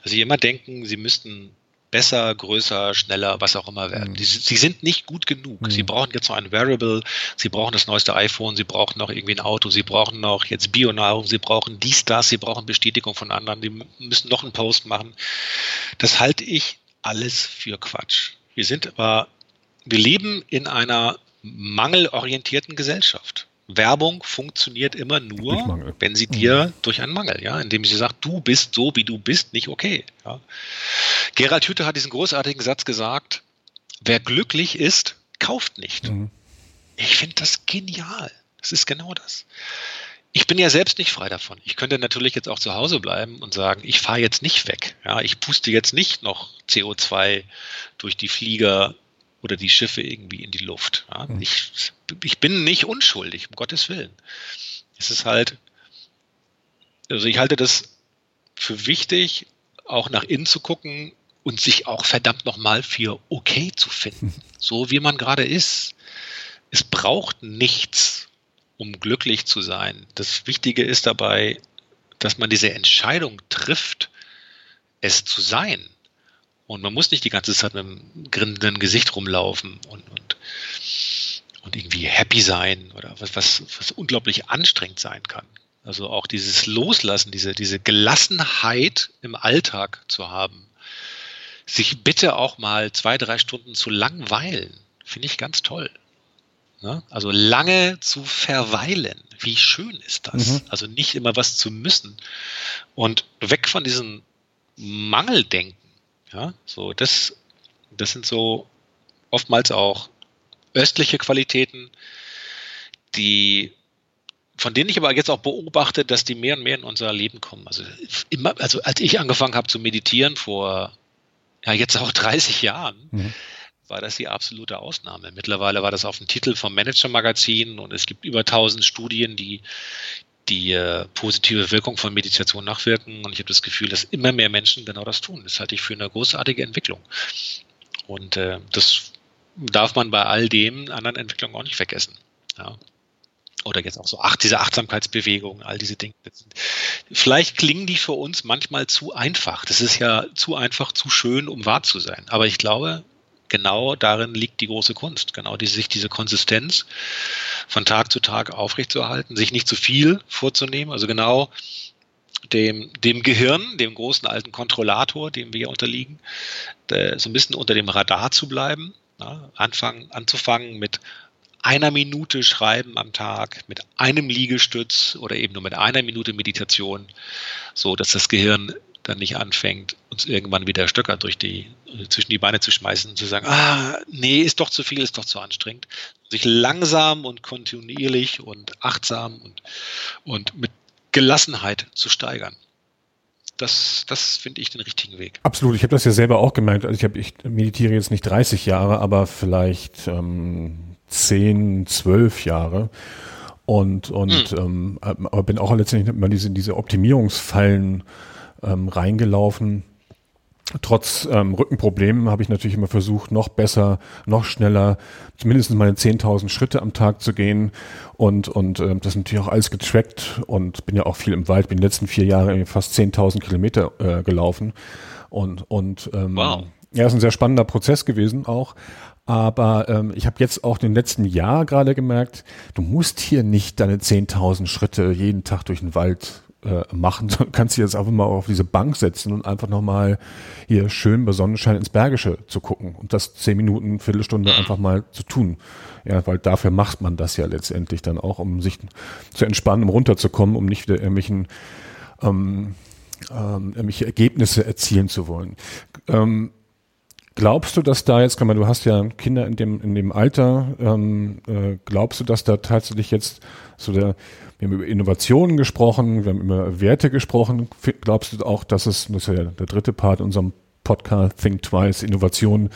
Dass sie immer denken, sie müssten besser, größer, schneller, was auch immer werden. Mhm. sie sind nicht gut genug. Mhm. Sie brauchen jetzt noch ein Wearable, sie brauchen das neueste iPhone, sie brauchen noch irgendwie ein Auto, sie brauchen noch jetzt Bionahrung, sie brauchen dies, das, sie brauchen Bestätigung von anderen, die müssen noch einen Post machen. Das halte ich alles für Quatsch. Wir sind aber, wir leben in einer mangelorientierten Gesellschaft. Werbung funktioniert immer nur, wenn sie dir mhm. durch einen Mangel, ja, indem sie sagt, du bist so, wie du bist, nicht okay. Ja. Gerald Hüther hat diesen großartigen Satz gesagt, wer glücklich ist, kauft nicht. Mhm. Ich finde das genial. Das ist genau das. Ich bin ja selbst nicht frei davon. Ich könnte natürlich jetzt auch zu Hause bleiben und sagen, ich fahre jetzt nicht weg. Ja, ich puste jetzt nicht noch CO2 durch die Flieger oder die Schiffe irgendwie in die Luft. Ja, mhm. ich, ich bin nicht unschuldig, um Gottes Willen. Es ist halt, also ich halte das für wichtig, auch nach innen zu gucken und sich auch verdammt nochmal für okay zu finden, so wie man gerade ist. Es braucht nichts, um glücklich zu sein. Das Wichtige ist dabei, dass man diese Entscheidung trifft, es zu sein. Und man muss nicht die ganze Zeit mit einem grinsenden Gesicht rumlaufen und, und, und irgendwie happy sein oder was, was, was unglaublich anstrengend sein kann. Also auch dieses Loslassen, diese, diese Gelassenheit im Alltag zu haben. Sich bitte auch mal zwei, drei Stunden zu langweilen, finde ich ganz toll. Ne? Also lange zu verweilen, wie schön ist das? Mhm. Also nicht immer was zu müssen. Und weg von diesem Mangeldenken. Ja, so das, das sind so oftmals auch östliche Qualitäten, die von denen ich aber jetzt auch beobachte, dass die mehr und mehr in unser Leben kommen. Also immer, also als ich angefangen habe zu meditieren vor ja jetzt auch 30 Jahren, mhm. war das die absolute Ausnahme. Mittlerweile war das auf dem Titel vom Manager-Magazin und es gibt über 1000 Studien, die die äh, positive Wirkung von Meditation nachwirken. Und ich habe das Gefühl, dass immer mehr Menschen genau das tun. Das halte ich für eine großartige Entwicklung. Und äh, das darf man bei all dem anderen Entwicklungen auch nicht vergessen. Ja. Oder jetzt auch so ach, diese Achtsamkeitsbewegung, all diese Dinge. Vielleicht klingen die für uns manchmal zu einfach. Das ist ja zu einfach, zu schön, um wahr zu sein. Aber ich glaube, genau darin liegt die große Kunst. Genau die, sich diese Konsistenz von Tag zu Tag aufrechtzuerhalten, sich nicht zu viel vorzunehmen. Also genau dem, dem Gehirn, dem großen alten Kontrollator, dem wir unterliegen, so ein bisschen unter dem Radar zu bleiben Ne? Anfangen, anzufangen mit einer Minute Schreiben am Tag, mit einem Liegestütz oder eben nur mit einer Minute Meditation, so dass das Gehirn dann nicht anfängt, uns irgendwann wieder Stöcker durch die, zwischen die Beine zu schmeißen und zu sagen, ah, nee, ist doch zu viel, ist doch zu anstrengend. Sich langsam und kontinuierlich und achtsam und, und mit Gelassenheit zu steigern das, das finde ich den richtigen Weg. Absolut, ich habe das ja selber auch gemerkt. Also ich, hab, ich meditiere jetzt nicht 30 Jahre, aber vielleicht ähm, 10, 12 Jahre. Und, und mhm. ähm, aber bin auch letztendlich immer diese, diese Optimierungsfallen ähm, reingelaufen Trotz ähm, Rückenproblemen habe ich natürlich immer versucht, noch besser, noch schneller, zumindest meine 10.000 Schritte am Tag zu gehen. Und, und äh, das ist natürlich auch alles getrackt und bin ja auch viel im Wald, bin die letzten vier Jahre fast 10.000 Kilometer äh, gelaufen. Und, und ähm, wow. ja, ist ein sehr spannender Prozess gewesen auch. Aber ähm, ich habe jetzt auch den letzten Jahr gerade gemerkt, du musst hier nicht deine 10.000 Schritte jeden Tag durch den Wald äh, machen, sondern kannst dich jetzt einfach mal auf diese Bank setzen und einfach nochmal hier schön bei Sonnenschein ins Bergische zu gucken und das zehn Minuten, Viertelstunde einfach mal zu tun. Ja, weil dafür macht man das ja letztendlich dann auch, um sich zu entspannen, um runterzukommen, um nicht wieder irgendwelchen ähm, ähm, irgendwelche Ergebnisse erzielen zu wollen. Ähm, Glaubst du, dass da jetzt, kann man, du hast ja Kinder in dem, in dem Alter, ähm, äh, glaubst du, dass da tatsächlich jetzt so der, wir haben über Innovationen gesprochen, wir haben über Werte gesprochen. Glaubst du auch, dass es, das ist ja der dritte Part in unserem Podcast Think Twice, Innovation,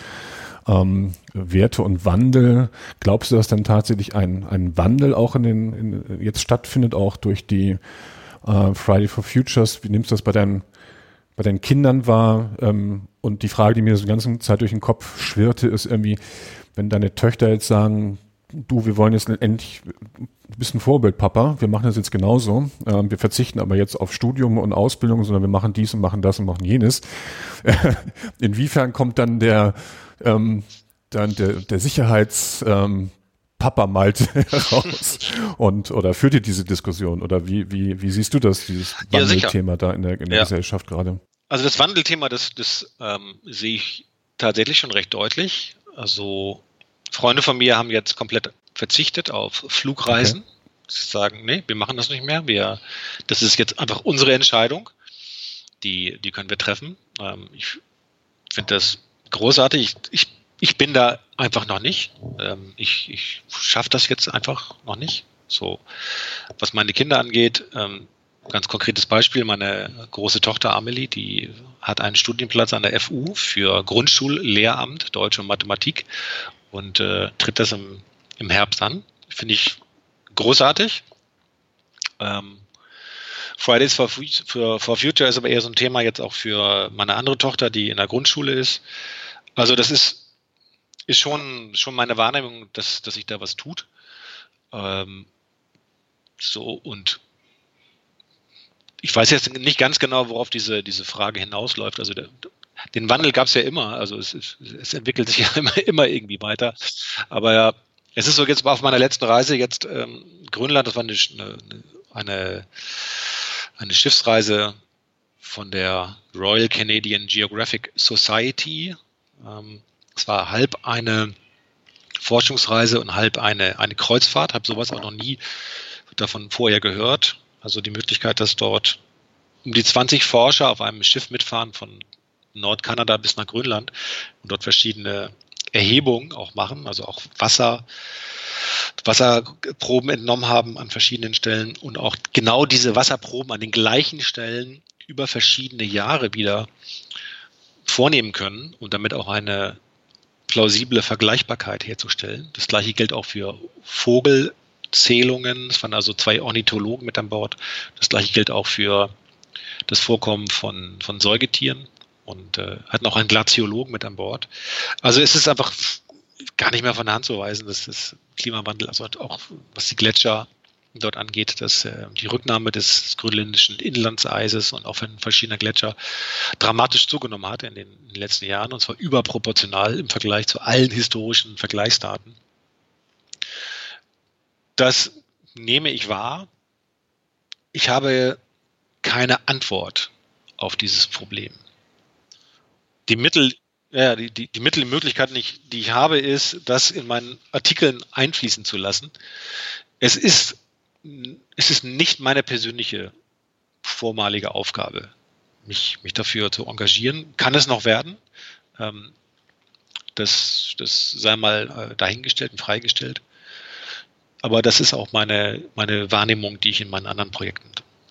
ähm, Werte und Wandel. Glaubst du, dass dann tatsächlich ein, ein Wandel auch in den, in, jetzt stattfindet, auch durch die äh, Friday for Futures? Wie nimmst du das bei deinen, bei deinen Kindern wahr? Ähm, und die Frage, die mir so die ganze Zeit durch den Kopf schwirrte, ist irgendwie, wenn deine Töchter jetzt sagen, du, wir wollen jetzt endlich, du bist ein Vorbild, Papa, wir machen das jetzt genauso. Ähm, wir verzichten aber jetzt auf Studium und Ausbildung, sondern wir machen dies und machen das und machen jenes. inwiefern kommt dann der, ähm, dann der, der Sicherheits, ähm, Papa Malte heraus und oder führt ihr diese Diskussion oder wie wie wie siehst du das dieses Wandelthema ja, da in der, in der ja. Gesellschaft gerade? Also das Wandelthema, das das ähm, sehe ich tatsächlich schon recht deutlich. Also Freunde von mir haben jetzt komplett verzichtet auf Flugreisen. Okay. Sie sagen, nee, wir machen das nicht mehr. Wir, das ist jetzt einfach unsere Entscheidung. Die, die können wir treffen. Ähm, ich finde das großartig. Ich, ich, ich bin da einfach noch nicht. Ähm, ich ich schaffe das jetzt einfach noch nicht. So, was meine Kinder angeht, ähm, ganz konkretes Beispiel, meine große Tochter Amelie, die hat einen Studienplatz an der FU für Grundschullehramt, Deutsch und Mathematik und äh, tritt das im, im Herbst an. Finde ich großartig. Ähm, Fridays for, for, for Future ist aber eher so ein Thema jetzt auch für meine andere Tochter, die in der Grundschule ist. Also das ist, ist schon, schon meine Wahrnehmung, dass, dass sich da was tut. Ähm, so und ich weiß jetzt nicht ganz genau, worauf diese, diese Frage hinausläuft. Also der, den Wandel gab es ja immer, also es, es, es, entwickelt sich ja immer, immer irgendwie weiter. Aber ja, es ist so jetzt auf meiner letzten Reise jetzt ähm, Grönland, das war eine, eine, eine Schiffsreise von der Royal Canadian Geographic Society. Ähm, es war halb eine Forschungsreise und halb eine, eine Kreuzfahrt. Habe sowas auch noch nie davon vorher gehört. Also die Möglichkeit, dass dort um die 20 Forscher auf einem Schiff mitfahren von Nordkanada bis nach Grönland und dort verschiedene Erhebungen auch machen, also auch Wasser, Wasserproben entnommen haben an verschiedenen Stellen und auch genau diese Wasserproben an den gleichen Stellen über verschiedene Jahre wieder vornehmen können und damit auch eine plausible Vergleichbarkeit herzustellen. Das gleiche gilt auch für Vogelzählungen. Es waren also zwei Ornithologen mit an Bord. Das gleiche gilt auch für das Vorkommen von, von Säugetieren und äh, hatten auch einen Glaziologen mit an Bord. Also es ist einfach gar nicht mehr von der Hand zu weisen, dass das Klimawandel, also auch was die Gletscher dort angeht, dass äh, die Rücknahme des grönländischen Inlandseises und auch von verschiedener Gletscher dramatisch zugenommen hat in den, in den, letzten Jahren und zwar überproportional im Vergleich zu allen historischen Vergleichsdaten. Das nehme ich wahr. Ich habe keine Antwort auf dieses Problem. Die Mittel, ja, die, die, die Mittel, die Möglichkeiten, die ich, die ich habe, ist, das in meinen Artikeln einfließen zu lassen. Es ist es ist nicht meine persönliche vormalige Aufgabe, mich, mich dafür zu engagieren. Kann es noch werden? Ähm, das, das sei mal äh, dahingestellt und freigestellt. Aber das ist auch meine, meine Wahrnehmung, die ich in meinen anderen Projekten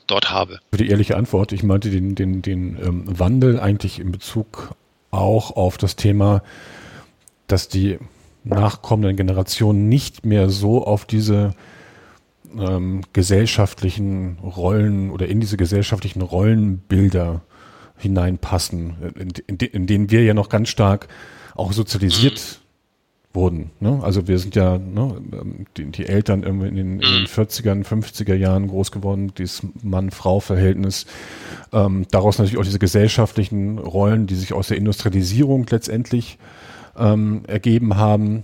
dort habe. Für die ehrliche Antwort, ich meinte den, den, den ähm, Wandel eigentlich in Bezug auch auf das Thema, dass die nachkommenden Generationen nicht mehr so auf diese ähm, gesellschaftlichen Rollen oder in diese gesellschaftlichen Rollenbilder hineinpassen, in, in, in denen wir ja noch ganz stark auch sozialisiert wurden. Ne? Also wir sind ja ne, die, die Eltern in den, in den 40er, 50er Jahren groß geworden, dieses Mann-Frau-Verhältnis. Ähm, daraus natürlich auch diese gesellschaftlichen Rollen, die sich aus der Industrialisierung letztendlich ähm, ergeben haben.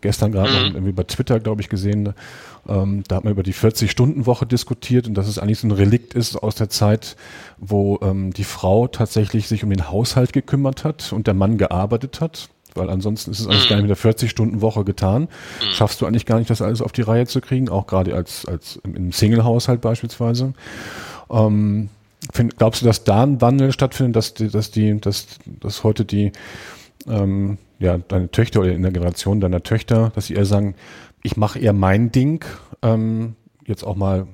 Gestern gerade mhm. irgendwie bei Twitter, glaube ich, gesehen, ähm, da hat man über die 40-Stunden-Woche diskutiert und dass es eigentlich so ein Relikt ist aus der Zeit, wo ähm, die Frau tatsächlich sich um den Haushalt gekümmert hat und der Mann gearbeitet hat. Weil ansonsten ist es eigentlich gar nicht mit der 40-Stunden-Woche getan. Schaffst du eigentlich gar nicht, das alles auf die Reihe zu kriegen, auch gerade als, als im Single-Haushalt beispielsweise. Ähm, find, glaubst du, dass da ein Wandel stattfindet, dass die, dass die, dass, dass heute die ähm, ja, deine Töchter oder in der Generation deiner Töchter, dass sie eher sagen, ich mache eher mein Ding, ähm, jetzt auch mal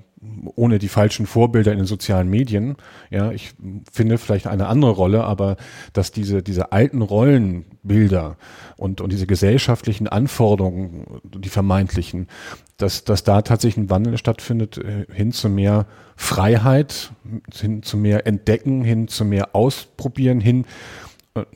ohne die falschen Vorbilder in den sozialen Medien. Ja, ich finde vielleicht eine andere Rolle, aber dass diese, diese alten Rollenbilder und, und diese gesellschaftlichen Anforderungen, die vermeintlichen, dass, dass da tatsächlich ein Wandel stattfindet äh, hin zu mehr Freiheit, hin zu mehr Entdecken, hin zu mehr Ausprobieren, hin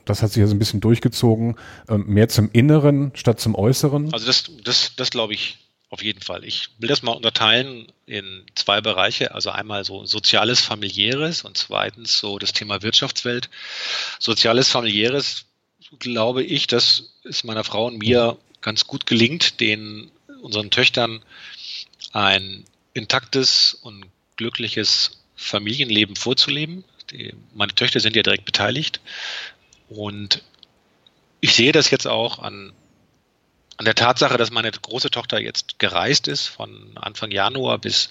das hat sich ja so ein bisschen durchgezogen, ähm, mehr zum Inneren statt zum Äußeren? Also das, das, das glaube ich auf jeden Fall. Ich will das mal unterteilen in zwei Bereiche. Also einmal so soziales, familiäres und zweitens so das Thema Wirtschaftswelt. Soziales, familiäres glaube ich, dass es meiner Frau und mir ganz gut gelingt, den unseren Töchtern ein intaktes und glückliches Familienleben vorzuleben. Die, meine Töchter sind ja direkt beteiligt. Und ich sehe das jetzt auch an, an der Tatsache, dass meine große Tochter jetzt gereist ist von Anfang Januar bis,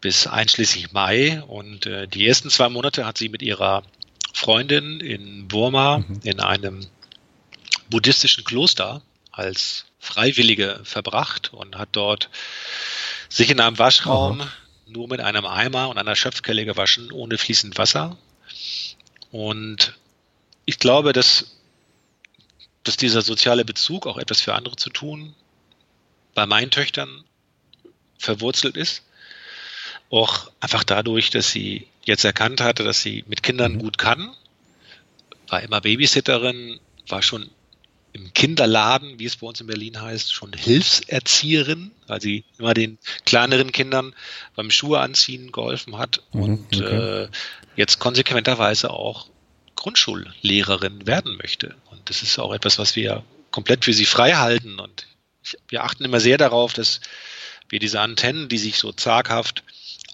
bis einschließlich Mai. Und äh, die ersten zwei Monate hat sie mit ihrer Freundin in Burma mhm. in einem buddhistischen Kloster als Freiwillige verbracht und hat dort sich in einem Waschraum Aha. nur mit einem Eimer und einer Schöpfkelle gewaschen, ohne fließend Wasser. Und ich glaube, dass, dass dieser soziale Bezug, auch etwas für andere zu tun, bei meinen Töchtern verwurzelt ist. Auch einfach dadurch, dass sie jetzt erkannt hatte, dass sie mit Kindern mhm. gut kann. War immer Babysitterin, war schon im Kinderladen, wie es bei uns in Berlin heißt, schon Hilfserzieherin, weil sie immer den kleineren Kindern beim Schuhe anziehen geholfen hat mhm, und okay. äh, jetzt konsequenterweise auch Grundschullehrerin werden möchte. Und das ist auch etwas, was wir komplett für sie frei halten. Und wir achten immer sehr darauf, dass wir diese Antennen, die sich so zaghaft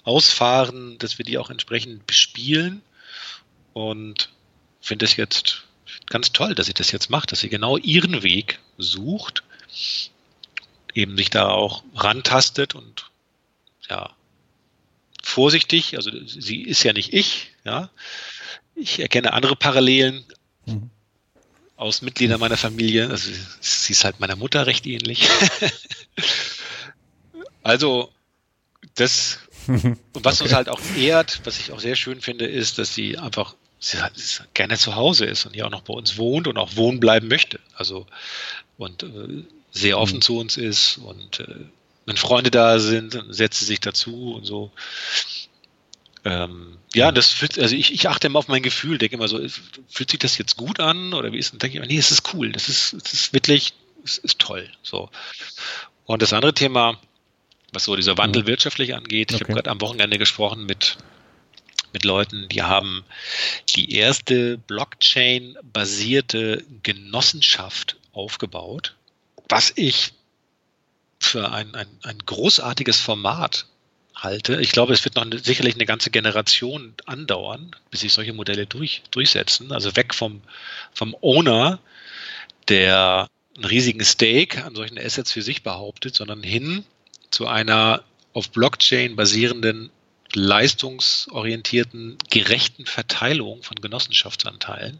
ausfahren, dass wir die auch entsprechend bespielen. Und finde es jetzt ganz toll, dass sie das jetzt macht, dass sie genau ihren Weg sucht, eben sich da auch rantastet und ja, vorsichtig, also sie ist ja nicht ich, ja. Ich erkenne andere Parallelen mhm. aus Mitgliedern meiner Familie. Also sie ist halt meiner Mutter recht ähnlich. also das und was okay. uns halt auch ehrt, was ich auch sehr schön finde, ist, dass sie einfach sie halt gerne zu Hause ist und hier auch noch bei uns wohnt und auch wohnen bleiben möchte. Also und äh, sehr offen mhm. zu uns ist und äh, wenn Freunde da sind, setzt sie sich dazu und so. Ähm, ja, das fühlt, also ich, ich achte immer auf mein Gefühl, denke immer so, fühlt sich das jetzt gut an oder wie ist Dann denke ich immer, nee, es ist cool, das ist, das ist wirklich, es ist toll. So. Und das andere Thema, was so dieser Wandel mhm. wirtschaftlich angeht. Ich habe gerade am Wochenende gesprochen mit, mit Leuten, die haben die erste Blockchain-basierte Genossenschaft aufgebaut, was ich für ein, ein, ein großartiges Format halte. Ich glaube, es wird noch eine, sicherlich eine ganze Generation andauern, bis sich solche Modelle durch, durchsetzen. Also weg vom, vom Owner, der einen riesigen Stake an solchen Assets für sich behauptet, sondern hin zu einer auf Blockchain basierenden, leistungsorientierten, gerechten Verteilung von Genossenschaftsanteilen,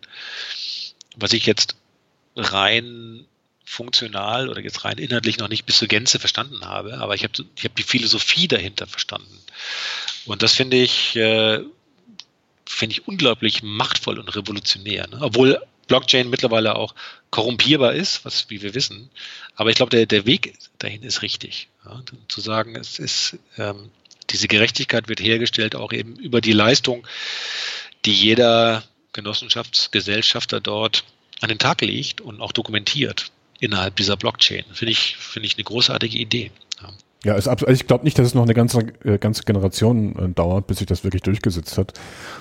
was ich jetzt rein funktional oder jetzt rein inhaltlich noch nicht bis zur Gänze verstanden habe, aber ich habe ich hab die Philosophie dahinter verstanden. Und das finde ich, äh, finde ich unglaublich machtvoll und revolutionär. Ne? Obwohl Blockchain mittlerweile auch korrumpierbar ist, was wie wir wissen. Aber ich glaube, der, der Weg dahin ist richtig. Ja? Zu sagen, es ist ähm, diese Gerechtigkeit wird hergestellt auch eben über die Leistung, die jeder Genossenschaftsgesellschafter dort an den Tag legt und auch dokumentiert innerhalb dieser Blockchain. Finde ich, finde ich eine großartige Idee. Ja. Also ich glaube nicht, dass es noch eine ganze, äh, ganze Generation äh, dauert, bis sich das wirklich durchgesetzt hat.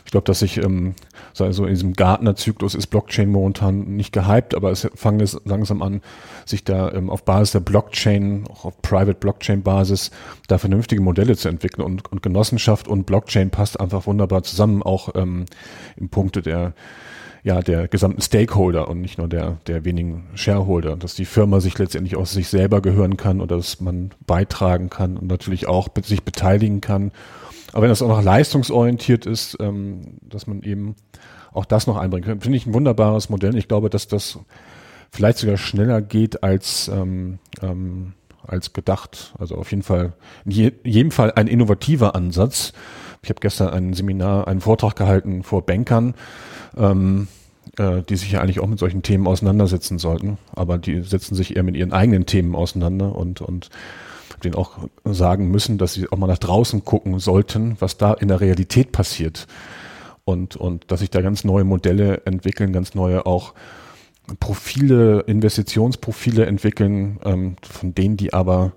Ich glaube, dass sich ähm, so in diesem Gartner-Zyklus ist Blockchain momentan nicht gehypt, aber es fangen es langsam an, sich da ähm, auf Basis der Blockchain, auch auf Private Blockchain-Basis, da vernünftige Modelle zu entwickeln. Und, und Genossenschaft und Blockchain passt einfach wunderbar zusammen, auch ähm, im Punkte der ja, der gesamten Stakeholder und nicht nur der, der wenigen Shareholder, dass die Firma sich letztendlich aus sich selber gehören kann oder dass man beitragen kann und natürlich auch sich beteiligen kann. Aber wenn das auch noch leistungsorientiert ist, ähm, dass man eben auch das noch einbringen kann, finde ich ein wunderbares Modell. Ich glaube, dass das vielleicht sogar schneller geht als, ähm, ähm, als gedacht. Also auf jeden Fall, in je, jedem Fall ein innovativer Ansatz. Ich habe gestern ein Seminar, einen Vortrag gehalten vor Bankern, ähm, äh, die sich ja eigentlich auch mit solchen Themen auseinandersetzen sollten, aber die setzen sich eher mit ihren eigenen Themen auseinander und, und denen auch sagen müssen, dass sie auch mal nach draußen gucken sollten, was da in der Realität passiert. Und, und dass sich da ganz neue Modelle entwickeln, ganz neue auch Profile, Investitionsprofile entwickeln, ähm, von denen die aber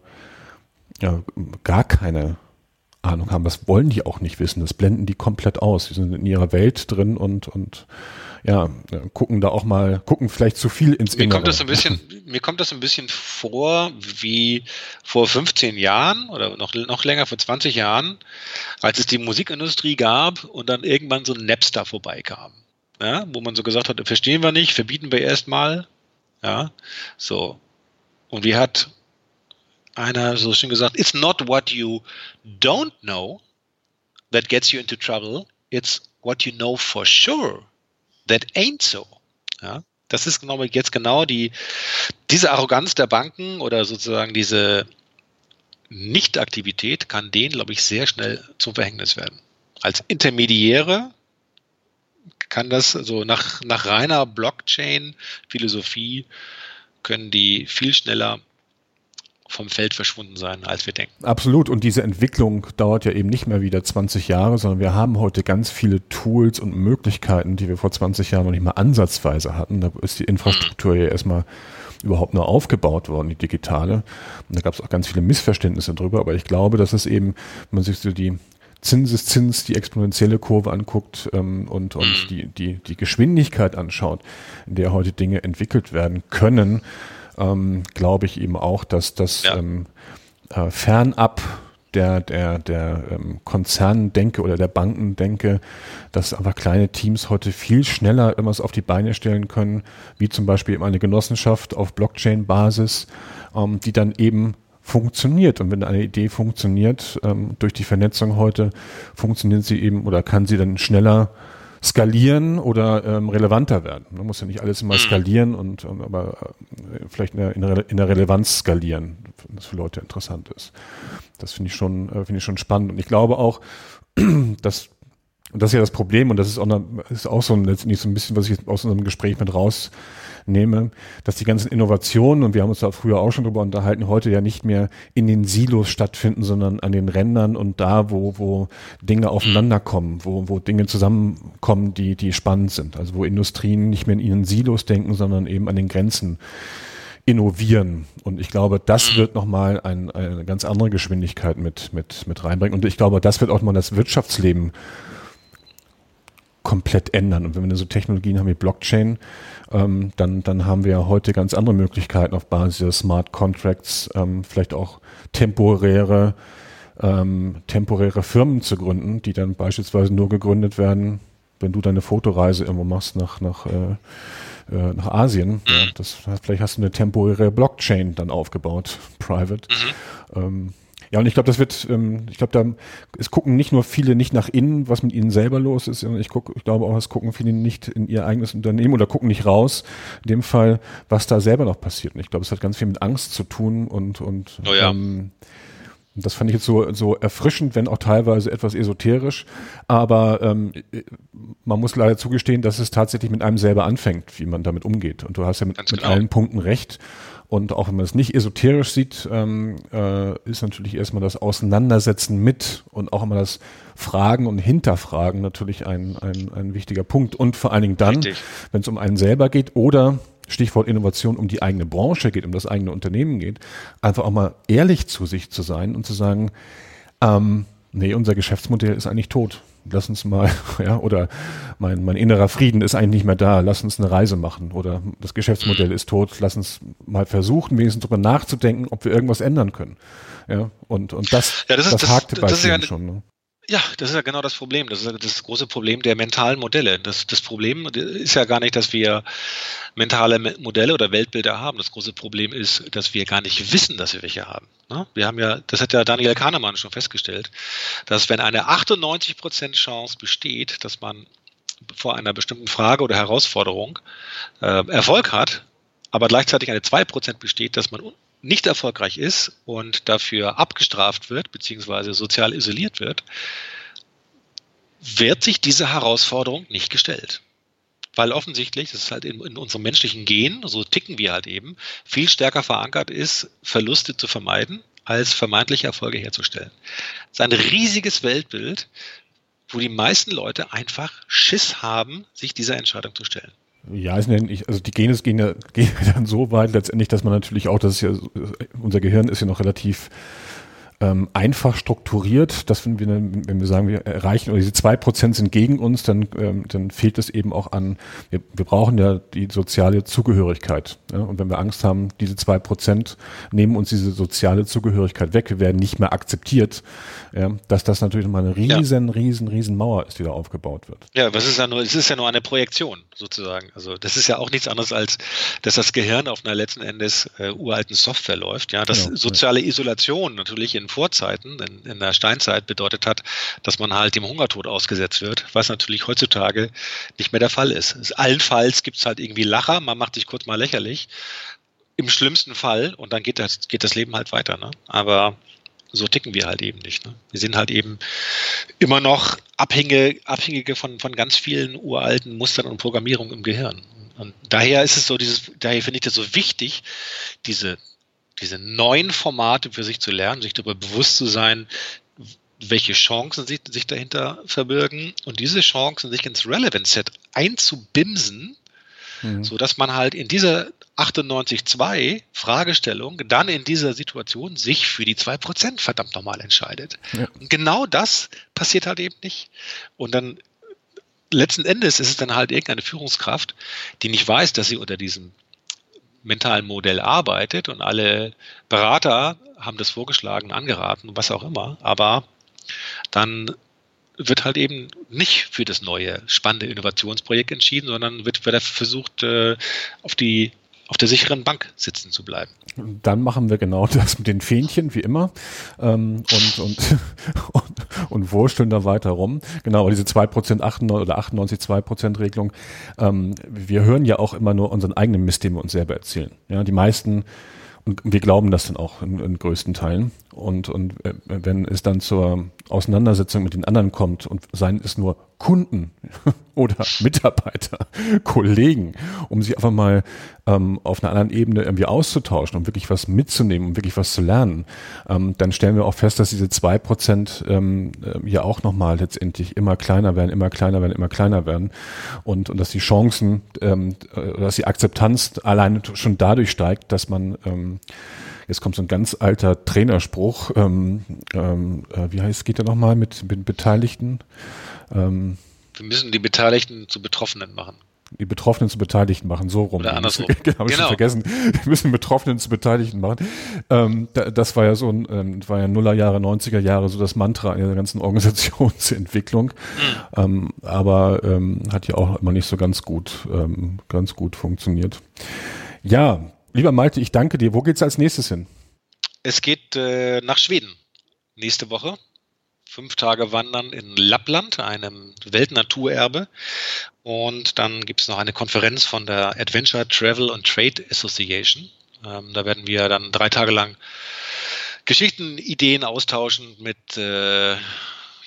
ja, gar keine Ahnung haben. Das wollen die auch nicht wissen. Das blenden die komplett aus. Die sind in ihrer Welt drin und, und ja, gucken da auch mal, gucken vielleicht zu viel ins mir Kommt das ein bisschen, mir kommt das ein bisschen vor wie vor 15 Jahren oder noch, noch länger, vor 20 Jahren, als es die Musikindustrie gab und dann irgendwann so ein Napster vorbeikam. Ja, wo man so gesagt hat, verstehen wir nicht, verbieten wir erstmal. Ja, so. Und wie hat einer so schön gesagt, it's not what you don't know that gets you into trouble, it's what you know for sure that ain't so. Ja, das ist genau jetzt genau die, diese Arroganz der Banken oder sozusagen diese Nichtaktivität kann denen, glaube ich, sehr schnell zum Verhängnis werden. Als Intermediäre kann das, also nach, nach reiner Blockchain-Philosophie, können die viel schneller vom Feld verschwunden sein, als wir denken. Absolut. Und diese Entwicklung dauert ja eben nicht mehr wieder 20 Jahre, sondern wir haben heute ganz viele Tools und Möglichkeiten, die wir vor 20 Jahren noch nicht mal ansatzweise hatten. Da ist die Infrastruktur ja erstmal überhaupt nur aufgebaut worden, die digitale. Und da gab es auch ganz viele Missverständnisse drüber. Aber ich glaube, dass es eben, wenn man sich so die Zinseszins, die exponentielle Kurve anguckt ähm, und, und die, die, die Geschwindigkeit anschaut, in der heute Dinge entwickelt werden können, ähm, glaube ich eben auch, dass das ja. ähm, äh, fernab der, der, der ähm, Konzerndenke oder der Bankendenke, dass einfach kleine Teams heute viel schneller irgendwas auf die Beine stellen können, wie zum Beispiel eben eine Genossenschaft auf Blockchain-Basis, ähm, die dann eben funktioniert. Und wenn eine Idee funktioniert, ähm, durch die Vernetzung heute, funktioniert sie eben oder kann sie dann schneller skalieren oder ähm, relevanter werden. Man muss ja nicht alles immer mhm. skalieren und, und aber äh, vielleicht in der, in, der, Relevanz skalieren, das für Leute interessant ist. Das finde ich schon, äh, finde ich schon spannend. Und ich glaube auch, dass und das ist ja das Problem, und das ist auch, eine, ist auch so ein, letztendlich so ein bisschen, was ich aus unserem Gespräch mit rausnehme, dass die ganzen Innovationen, und wir haben uns da früher auch schon drüber unterhalten, heute ja nicht mehr in den Silos stattfinden, sondern an den Rändern und da, wo, wo Dinge aufeinander kommen, wo, wo Dinge zusammenkommen, die, die spannend sind. Also wo Industrien nicht mehr in ihren Silos denken, sondern eben an den Grenzen innovieren. Und ich glaube, das wird nochmal ein, eine ganz andere Geschwindigkeit mit, mit, mit reinbringen. Und ich glaube, das wird auch mal das Wirtschaftsleben komplett ändern. Und wenn wir so Technologien haben wie Blockchain, ähm, dann, dann haben wir heute ganz andere Möglichkeiten auf Basis der Smart Contracts, ähm, vielleicht auch temporäre, ähm, temporäre Firmen zu gründen, die dann beispielsweise nur gegründet werden, wenn du deine Fotoreise irgendwo machst nach, nach, äh, äh, nach Asien. Ja, mhm. das, vielleicht hast du eine temporäre Blockchain dann aufgebaut, private. Mhm. Ja, und ich glaube, das wird, ähm, ich glaube, da es gucken nicht nur viele nicht nach innen, was mit ihnen selber los ist, sondern ich gucke, ich glaube auch, es gucken viele nicht in ihr eigenes Unternehmen oder gucken nicht raus, in dem Fall, was da selber noch passiert. Und ich glaube, es hat ganz viel mit Angst zu tun und und oh ja. ähm, das fand ich jetzt so, so erfrischend, wenn auch teilweise etwas esoterisch. Aber ähm, man muss leider zugestehen, dass es tatsächlich mit einem selber anfängt, wie man damit umgeht. Und du hast ja mit, genau. mit allen Punkten recht. Und auch wenn man es nicht esoterisch sieht, ähm, äh, ist natürlich erstmal das Auseinandersetzen mit und auch immer das Fragen und Hinterfragen natürlich ein, ein, ein wichtiger Punkt. Und vor allen Dingen dann, wenn es um einen selber geht oder Stichwort Innovation um die eigene Branche geht, um das eigene Unternehmen geht, einfach auch mal ehrlich zu sich zu sein und zu sagen, ähm, nee, unser Geschäftsmodell ist eigentlich tot lass uns mal, ja, oder mein, mein innerer Frieden ist eigentlich nicht mehr da, lass uns eine Reise machen oder das Geschäftsmodell ist tot, lass uns mal versuchen, wenigstens darüber nachzudenken, ob wir irgendwas ändern können. Ja, und, und das, ja, das, ist, das, hakte das, bei das ja schon. Ne? Ja, das ist ja genau das Problem. Das ist das große Problem der mentalen Modelle. Das, das Problem ist ja gar nicht, dass wir mentale Modelle oder Weltbilder haben. Das große Problem ist, dass wir gar nicht wissen, dass wir welche haben. Ne? Wir haben ja, das hat ja Daniel Kahnemann schon festgestellt, dass wenn eine 98% Chance besteht, dass man vor einer bestimmten Frage oder Herausforderung äh, Erfolg hat, aber gleichzeitig eine 2% besteht, dass man nicht erfolgreich ist und dafür abgestraft wird, beziehungsweise sozial isoliert wird, wird sich diese Herausforderung nicht gestellt. Weil offensichtlich, das ist halt in, in unserem menschlichen Gen, so ticken wir halt eben, viel stärker verankert ist, Verluste zu vermeiden, als vermeintliche Erfolge herzustellen. Das ist ein riesiges Weltbild, wo die meisten Leute einfach Schiss haben, sich dieser Entscheidung zu stellen. Ja, also die Gene gehen ja, gehen dann so weit letztendlich, dass man natürlich auch, das ist ja, unser Gehirn ist ja noch relativ ähm, einfach strukturiert, dass wenn wir, wenn wir sagen, wir erreichen, oder diese zwei Prozent sind gegen uns, dann, ähm, dann fehlt es eben auch an, wir, wir brauchen ja die soziale Zugehörigkeit. Ja? Und wenn wir Angst haben, diese zwei Prozent nehmen uns diese soziale Zugehörigkeit weg, wir werden nicht mehr akzeptiert, ja? dass das natürlich nochmal eine riesen, ja. riesen, riesen Mauer ist, die da aufgebaut wird. Ja, was ist ja nur, es ist ja nur eine Projektion sozusagen. Also das ist ja auch nichts anderes als, dass das Gehirn auf einer letzten Endes äh, uralten Software läuft. Ja, dass genau, soziale Isolation natürlich in Vorzeiten, in, in der Steinzeit bedeutet hat, dass man halt dem Hungertod ausgesetzt wird, was natürlich heutzutage nicht mehr der Fall ist. Allenfalls gibt es halt irgendwie Lacher, man macht sich kurz mal lächerlich. Im schlimmsten Fall und dann geht das, geht das Leben halt weiter. Ne? Aber so ticken wir halt eben nicht. Ne? Wir sind halt eben immer noch Abhängige, Abhängige von, von ganz vielen uralten Mustern und Programmierungen im Gehirn. Und daher ist es so, dieses, daher finde ich das so wichtig, diese diese neuen Formate für sich zu lernen, sich darüber bewusst zu sein, welche Chancen sich, sich dahinter verbirgen und diese Chancen sich ins Relevance Set einzubimsen, mhm. so dass man halt in dieser 98.2 Fragestellung dann in dieser Situation sich für die 2% verdammt nochmal entscheidet. Ja. Und genau das passiert halt eben nicht. Und dann letzten Endes ist es dann halt irgendeine Führungskraft, die nicht weiß, dass sie unter diesem mentalen Modell arbeitet und alle Berater haben das vorgeschlagen, angeraten, was auch immer, aber dann wird halt eben nicht für das neue spannende Innovationsprojekt entschieden, sondern wird, versucht, äh, auf die auf der sicheren Bank sitzen zu bleiben. Dann machen wir genau das mit den Fähnchen, wie immer, ähm, und, und, und, und wursteln da weiter rum. Genau, diese 2% 98 oder 98 2% Regelung. Ähm, wir hören ja auch immer nur unseren eigenen Mist, den wir uns selber erzählen. Ja, die meisten und wir glauben das dann auch in, in größten Teilen. Und, und äh, wenn es dann zur Auseinandersetzung mit den anderen kommt und seien es nur Kunden oder Mitarbeiter, Kollegen, um sich einfach mal ähm, auf einer anderen Ebene irgendwie auszutauschen, um wirklich was mitzunehmen, um wirklich was zu lernen, ähm, dann stellen wir auch fest, dass diese zwei Prozent ähm, äh, ja auch nochmal letztendlich immer kleiner werden, immer kleiner werden, immer kleiner werden. Und, und dass die Chancen, ähm, äh, dass die Akzeptanz allein schon dadurch steigt, dass man ähm, Jetzt kommt so ein ganz alter Trainerspruch. Ähm, ähm, äh, wie heißt, geht der nochmal mit, mit Beteiligten? Ähm, Wir müssen die Beteiligten zu Betroffenen machen die Betroffenen zu Beteiligten machen, so rum. Oder andersrum. genau, habe ich genau. vergessen. Wir müssen Betroffenen zu Beteiligten machen. Ähm, das war ja so ein, ähm, war ja Nullerjahre, 90er Jahre so das Mantra in der ganzen Organisationsentwicklung. Mhm. Ähm, aber ähm, hat ja auch immer nicht so ganz gut, ähm, ganz gut funktioniert. Ja, Lieber Malte, ich danke dir. Wo geht's als nächstes hin? Es geht äh, nach Schweden nächste Woche. Fünf Tage wandern in Lappland, einem Weltnaturerbe. Und dann gibt es noch eine Konferenz von der Adventure Travel and Trade Association. Ähm, da werden wir dann drei Tage lang Geschichten, Ideen austauschen mit äh,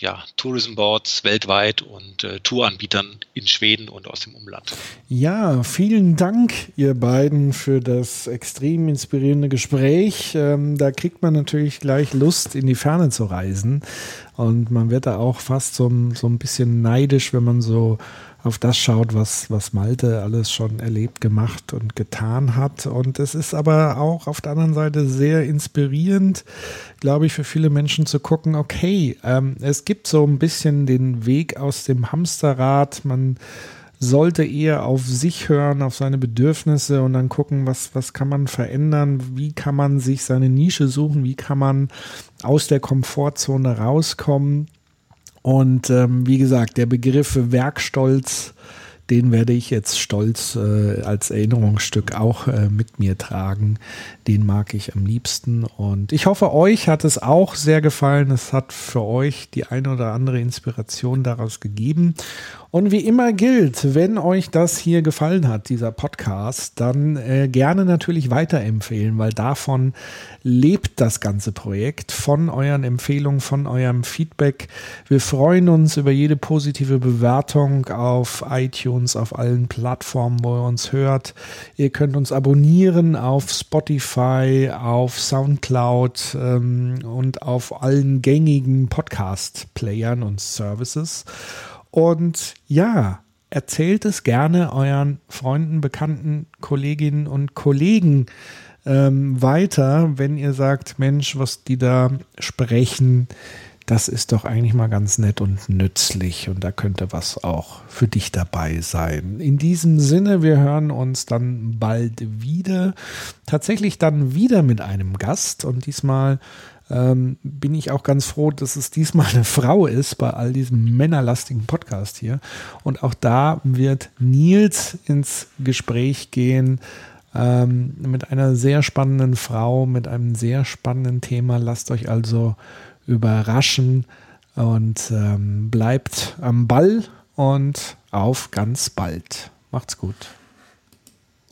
ja, Tourism Boards weltweit und äh, Touranbietern in Schweden und aus dem Umland. Ja, vielen Dank, ihr beiden, für das extrem inspirierende Gespräch. Ähm, da kriegt man natürlich gleich Lust, in die Ferne zu reisen. Und man wird da auch fast so, so ein bisschen neidisch, wenn man so auf das schaut, was, was Malte alles schon erlebt, gemacht und getan hat. Und es ist aber auch auf der anderen Seite sehr inspirierend, glaube ich, für viele Menschen zu gucken, okay, ähm, es gibt so ein bisschen den Weg aus dem Hamsterrad. Man sollte eher auf sich hören, auf seine Bedürfnisse und dann gucken, was, was kann man verändern, wie kann man sich seine Nische suchen, wie kann man aus der Komfortzone rauskommen und ähm, wie gesagt, der Begriff Werkstolz, den werde ich jetzt stolz äh, als Erinnerungsstück auch äh, mit mir tragen. Den mag ich am liebsten. Und ich hoffe, euch hat es auch sehr gefallen. Es hat für euch die eine oder andere Inspiration daraus gegeben. Und wie immer gilt, wenn euch das hier gefallen hat, dieser Podcast, dann äh, gerne natürlich weiterempfehlen, weil davon lebt das ganze Projekt, von euren Empfehlungen, von eurem Feedback. Wir freuen uns über jede positive Bewertung auf iTunes, auf allen Plattformen, wo ihr uns hört. Ihr könnt uns abonnieren auf Spotify, auf SoundCloud ähm, und auf allen gängigen Podcast-Playern und Services. Und ja, erzählt es gerne euren Freunden, Bekannten, Kolleginnen und Kollegen ähm, weiter, wenn ihr sagt, Mensch, was die da sprechen, das ist doch eigentlich mal ganz nett und nützlich und da könnte was auch für dich dabei sein. In diesem Sinne, wir hören uns dann bald wieder, tatsächlich dann wieder mit einem Gast und diesmal ähm, bin ich auch ganz froh, dass es diesmal eine Frau ist bei all diesem männerlastigen Podcast hier. Und auch da wird Nils ins Gespräch gehen ähm, mit einer sehr spannenden Frau, mit einem sehr spannenden Thema. Lasst euch also überraschen und ähm, bleibt am Ball und auf ganz bald. Macht's gut.